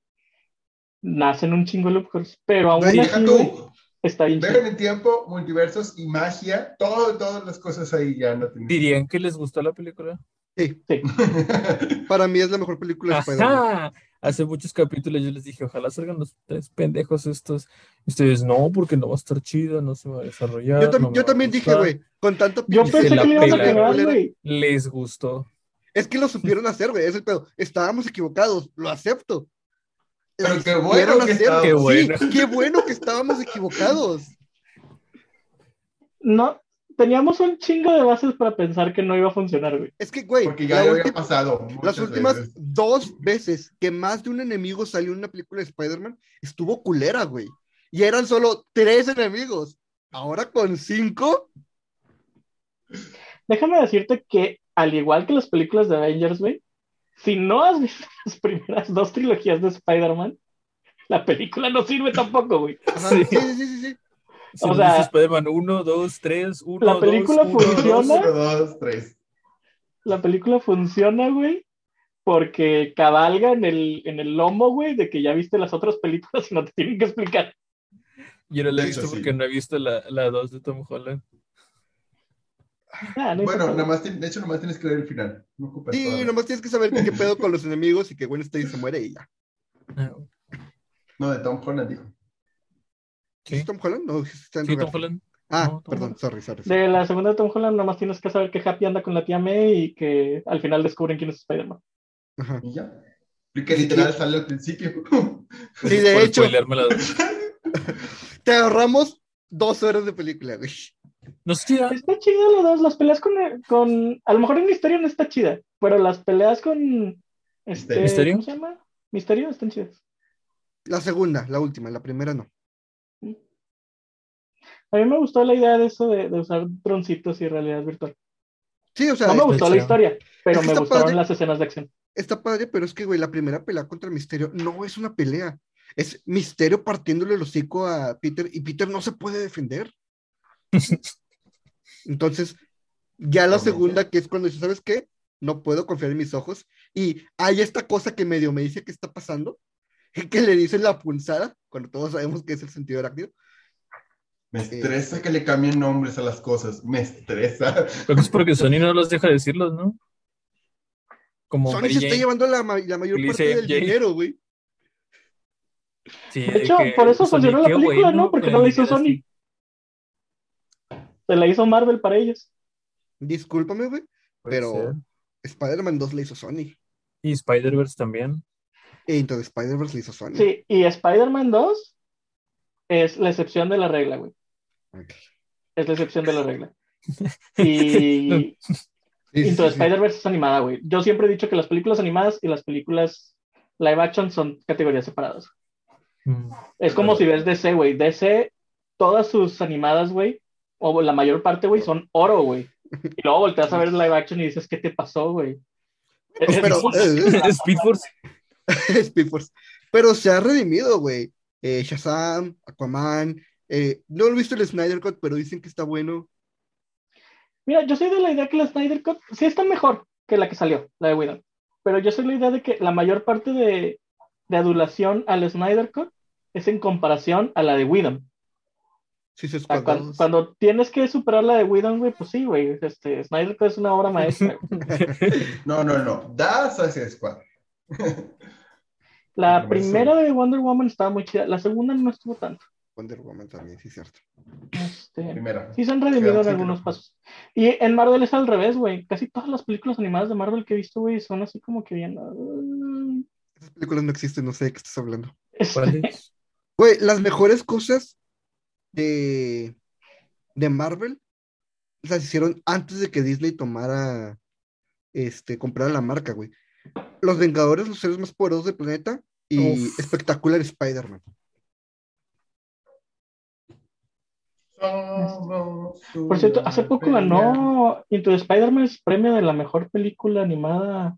nacen un chingo de loopholes. Pero aún Deja así, tú, está bien chido. en el tiempo, multiversos y magia, todo, todas las cosas ahí ya no tienen. ¿Dirían que les gustó la película? sí, Sí. para mí es la mejor película de Spider-Man. Hace muchos capítulos yo les dije, ojalá salgan los tres pendejos estos. Y ustedes, no, porque no va a estar chida, no se va a desarrollar. Yo, tam- no también dije, gustar". güey, con tanto Yo pensé que le iban a pegar, güey. Les gustó. Es que lo supieron hacer, güey, es el pedo. Estábamos equivocados, lo acepto. Pero La qué bueno supieron que hacer. estábamos. Qué bueno. Sí, qué bueno que estábamos equivocados. No, teníamos un chingo de bases para pensar que no iba a funcionar, güey. Es que, güey, Porque ya la había pasado. las últimas veces. dos veces que más de un enemigo salió en una película de Spider-Man, estuvo culera, güey. Y eran solo tres enemigos. Ahora con cinco, Déjame decirte que, al igual que las películas de Avengers, güey, si no has visto las primeras dos trilogías de Spider-Man, la película no sirve tampoco, güey. Ajá, sí, sí, sí, sí, sí. Si O sea, dice Spider-Man 1, 2, 3, 1, la película funciona. Uno, dos, tres. La película funciona, güey, porque cabalga en el, en el lomo, güey, de que ya viste las otras películas y no te tienen que explicar. Yo no la he visto sí. porque no he visto la, la 2 de Tom Holland. Ah, no Bueno, nada más, de hecho, nomás tienes que ver el final. No ocupas Sí, nomás tienes que saber qué pedo con los enemigos y que Gwen Stacy se muere y ya. Ah, No, de Tom Holland dijo. Sí. ¿Es Tom Holland? No, está en Sí. Tom Holland. Ah, No, Tom perdón, Holland. sorry, sorry. sorry. De la segunda de Tom Holland, nomás tienes que saber que Happy anda con la tía May y que al final descubren quién es Spider-Man. Ajá. Y ya. Y que literal sale al principio. Sí, de hecho, spoilearme la dos. te ahorramos dos horas de película, güey. No chida. Está chida las dos, las peleas con, con... A lo mejor en Misterio no está chida, pero las peleas con... Este, ¿Misterio? ¿Cómo se llama? Misterio están chidas. La segunda, la última, la primera no. A mí me gustó la idea de eso de, de usar droncitos y realidad virtual. Sí, o sea, No me gustó la historia, pero Es que me gustaron padre. las escenas de acción. está padre, pero es que, güey, la primera pelea contra Misterio no es una pelea. Es Misterio partiéndole el hocico a Peter y Peter no se puede defender. Entonces, ya la segunda, que es cuando dice, ¿sabes qué? No puedo confiar en mis ojos. Y hay esta cosa que medio me dice que está pasando, que le dicen la punzada, cuando todos sabemos que es el sentido arácnido. Me estresa que le cambien nombres a las cosas. Me estresa. Creo que es porque Sony no los deja decirlos, ¿no? Como Sony Mary se está llevando la, ma- la mayor parte del dinero, güey. Sí, De hecho, que por eso Sony, funcionó la película, bueno, ¿no? Porque no la hizo Sony. así. Se la hizo Marvel para ellos. Discúlpame, güey, pero. Spider-Man 2 le hizo Sony. Y Spider-Verse también. E Into the Spider-Verse le hizo Sony. Sí, y Spider-Man 2 es la excepción de la regla, güey. Es la excepción de la regla. Y Into the sí, sí. Spider-Verse es animada, güey. Yo siempre he dicho que las películas animadas y las películas live action son categorías separadas. Mm. Es como si ves DC, güey. DC, todas sus animadas, güey, o la mayor parte, güey, son oro, güey. Y luego volteas a ver live action y dices, ¿qué te pasó, güey? Es- Pero, es- eh, Speed Force. Speed Force. Pero se ha redimido, güey. Eh, Shazam, Aquaman. Eh, no he visto el Snyder Cut, pero dicen que está bueno. Mira, yo soy de la idea que la Snyder Cut sí está mejor que la que salió, la de Whedon. Pero yo soy de la idea de que la mayor parte de, de adulación al Snyder Cut es en comparación a la de Whedon. Sí, se O sea, cuando, tienes que superar la de Whedon, güey, pues sí, güey. Este, Snyder Cut es una obra maestra. No, no, no. Das hacia Squad. La primera de Wonder Woman estaba muy chida. La segunda no estuvo tanto. Wonder Woman también, sí, cierto. Este, Primera. sí se han redimido en algunos creo. pasos. Y en Marvel es al revés, güey. Casi todas las películas animadas de Marvel que he visto, güey, son así como que bien. Esas películas no existen, no sé de qué estás hablando. este, ¿Cuál es? Güey, las mejores cosas de, de Marvel las hicieron antes de que Disney tomara, este, comprara la marca, güey. Los Vengadores, los seres más poderosos del planeta y Uf. espectacular Spider-Man. Por cierto, hace poco ganó Into the Spider-Man premio de la mejor película animada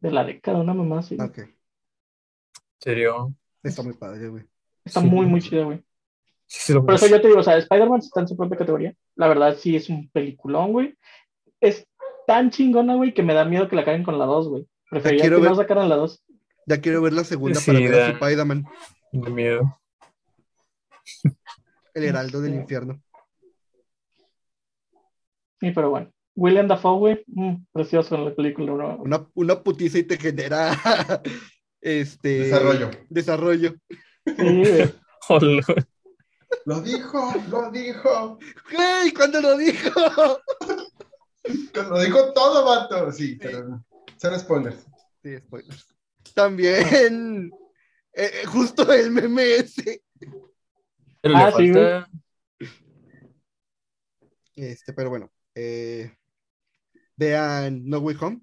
de la década, una mamá así. Ok, serio? está muy padre, güey. Está Sí. muy, muy chida, güey. Sí, Por eso yo te digo, o sea, Spider-Man está en su propia categoría. La verdad, sí es un peliculón, güey. Es tan chingona, güey, que me da miedo que la caguen con la 2, güey. Preferiría que ver. no sacaran la 2. Ya quiero ver la segunda Sí, para ver a da. Spider-Man, de miedo. El heraldo del infierno. Sí, pero bueno. William Dafoe, güey, mm, precioso en la película, ¿no? Una, una putiza y te genera este Desarrollo. desarrollo. Sí. Hola. Lo dijo, lo dijo. ¡Güey! ¿Cuándo lo dijo? Lo dijo todo, vato. Sí, pero son spoilers. Sí, spoilers. También, eh, eh, justo el meme ese. Pero Ah, le sí. Este, pero bueno, eh, vean No Way Home.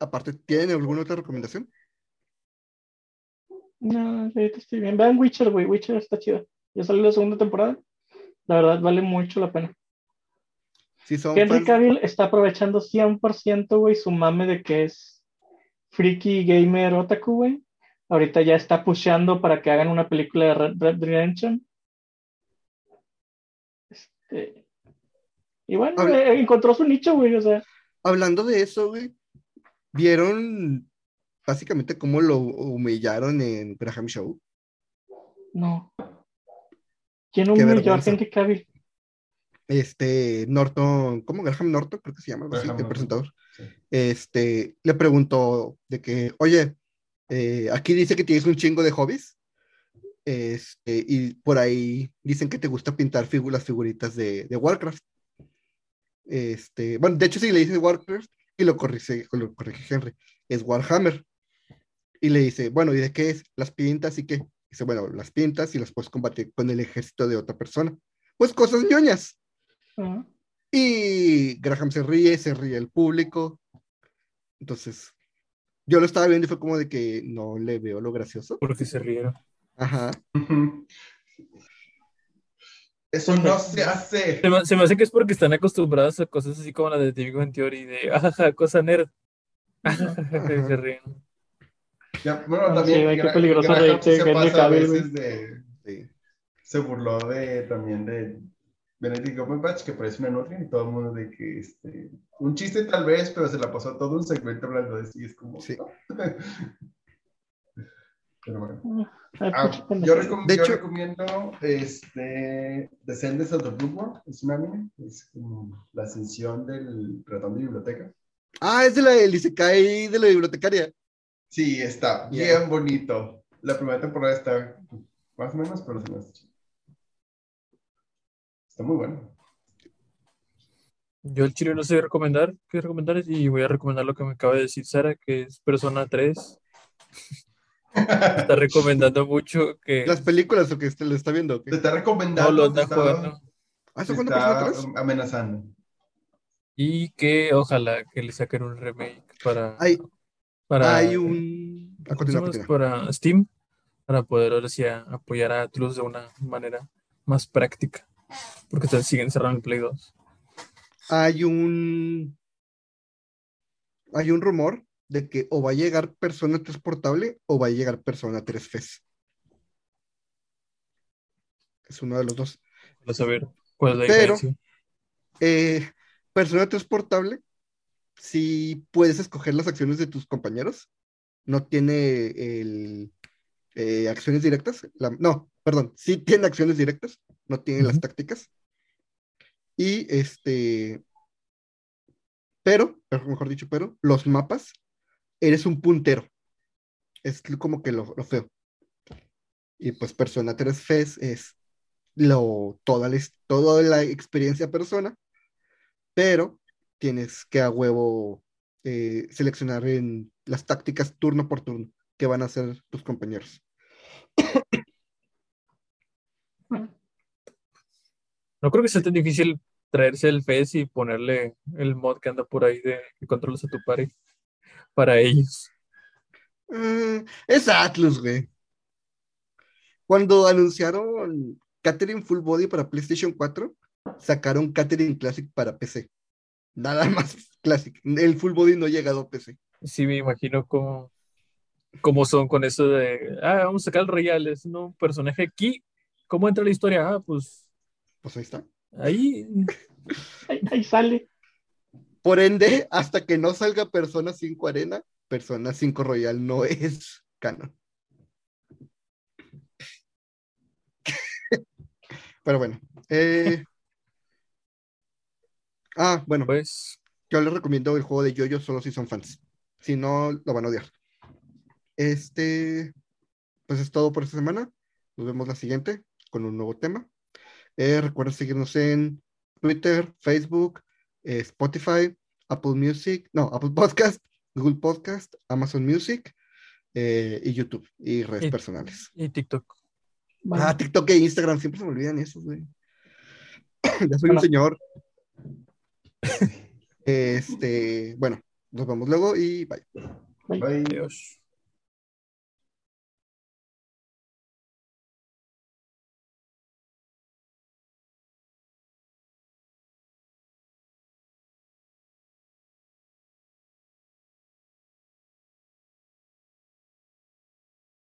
Aparte, ¿tienen alguna otra recomendación? No, sí, estoy bien. Vean Witcher, güey. Witcher está chida. Ya salió la segunda temporada. La verdad, vale mucho la pena. Si son Henry fans- Cavill está aprovechando 100%, güey, su mame de que es freaky gamer otaku, güey. Ahorita ya está pusheando para que hagan una película de Red Dead Redemption. Este, Y bueno, Habla- eh, encontró su nicho, güey, o sea, hablando de eso, güey, ¿vieron básicamente cómo lo humillaron en Graham Show? no. ¿Quién humilló a. Henry Cavill? Este, Norton, ¿cómo? Graham Norton, creo que se llama, algo así, el presentador. sí. Este, le preguntó de que, oye, eh, aquí dice que tienes un chingo de hobbies. Este, y por ahí dicen que te gusta pintar figu- las figuritas de, de Warcraft. Este, bueno, de hecho, sí le dice Warcraft y lo corrige, lo corrige Henry, es Warhammer. Y le dice, bueno, ¿y de qué es? Las pintas y qué. Dice, bueno, las pintas y las puedes combatir con el ejército de otra persona. Pues cosas ñoñas. Y Graham se ríe, se ríe el público. Entonces, yo lo estaba viendo y fue como de que no le veo lo gracioso. Porque se rieron. Ajá. Eso no se hace. Se me, se me hace que es porque están acostumbrados a cosas así como la de Big Bang Theory, de ajaja, cosa nerd. Se ríen. Ya, bueno, Ah, también sí, qué peligroso se Henry pasa a Cavill, veces de... Sí. Se burló de, también de Benedict Cumberbatch, que parece una nutria, y todo el mundo de que, este, un chiste tal vez, pero se la pasó todo un segmento hablando de y es como... Sí. ¿no? pero bueno. ay, Ah, pinche yo, recom- De yo hecho- recomiendo este, Descendants of the Bloodborne, es un anime, es como la ascensión del ratón de biblioteca. Ah, es de la del Isekai de la bibliotecaria. Sí, está Yeah. bien bonito. La primera temporada está más o menos, pero se me hace. Está muy bueno. Yo el chile no sé recomendar qué recomendar y voy a recomendar lo que me acaba de decir Sara, que es Persona 3. Está recomendando mucho que Las películas o que este- lo está viendo. Te está recomendando. no lo está- jugando. ¿Ah, te ¿eso cuándo está pasó atrás? amenazando. Y que ojalá que le saquen un remake para, Hay, para, hay un. A ¿cómo se continuar, llama? continúa. para Steam, para poder ahora sí a- apoyar a Atlus de una manera más práctica. Porque se siguen cerrando el Play 2. Hay un. Hay un rumor de que o va a llegar Persona 3 portable o va a llegar Persona 3 FES. Es uno de los dos. Para saber cuál es la Pero- diferencia. Eh, Persona 3 portable, si puedes escoger las acciones de tus compañeros, no tiene el, eh, acciones directas. La- no, perdón, sí tiene acciones directas, no tiene las tácticas. Y este, pero, mejor dicho, pero los mapas, eres un puntero. Es como que lo, feo. Y pues Persona 3 FES es lo, toda, la, toda la experiencia persona, pero tienes que a huevo eh, seleccionar en las tácticas turno por turno que van a hacer tus compañeros. No creo que sea tan difícil traerse el FES y ponerle el mod que anda por ahí de que controlas a tu party para ellos. Mm, es Atlus, güey. Cuando anunciaron Catherine Full Body para PlayStation 4, sacaron Catherine Classic para PC. Nada más Classic. El Full Body no ha llegado a PC. Sí, me imagino cómo, cómo son con eso de, ah, vamos a sacar el Royal, es ¿no? un personaje aquí. ¿Cómo entra la historia? Ah, pues Pues ahí está. ahí. Ahí, ahí sale. Por ende, hasta que no salga Persona 5 Arena, Persona 5 Royal no es canon. Pero bueno. eh, Ah, bueno, Pues, yo les recomiendo el juego de Yoyo solo si son fans. Si no, lo van a odiar. Este, pues es todo por esta semana. Nos vemos la siguiente con un nuevo tema. Eh, recuerden seguirnos en Twitter, Facebook, eh, Spotify, Apple Music, no, Apple Podcast, Google Podcast, Amazon Music eh, y YouTube y redes Y- personales. y TikTok. Ah, TikTok e Instagram, siempre se me olvidan esos, güey. ya soy un señor. Este, bueno, nos vemos luego y bye. Bye. Adiós.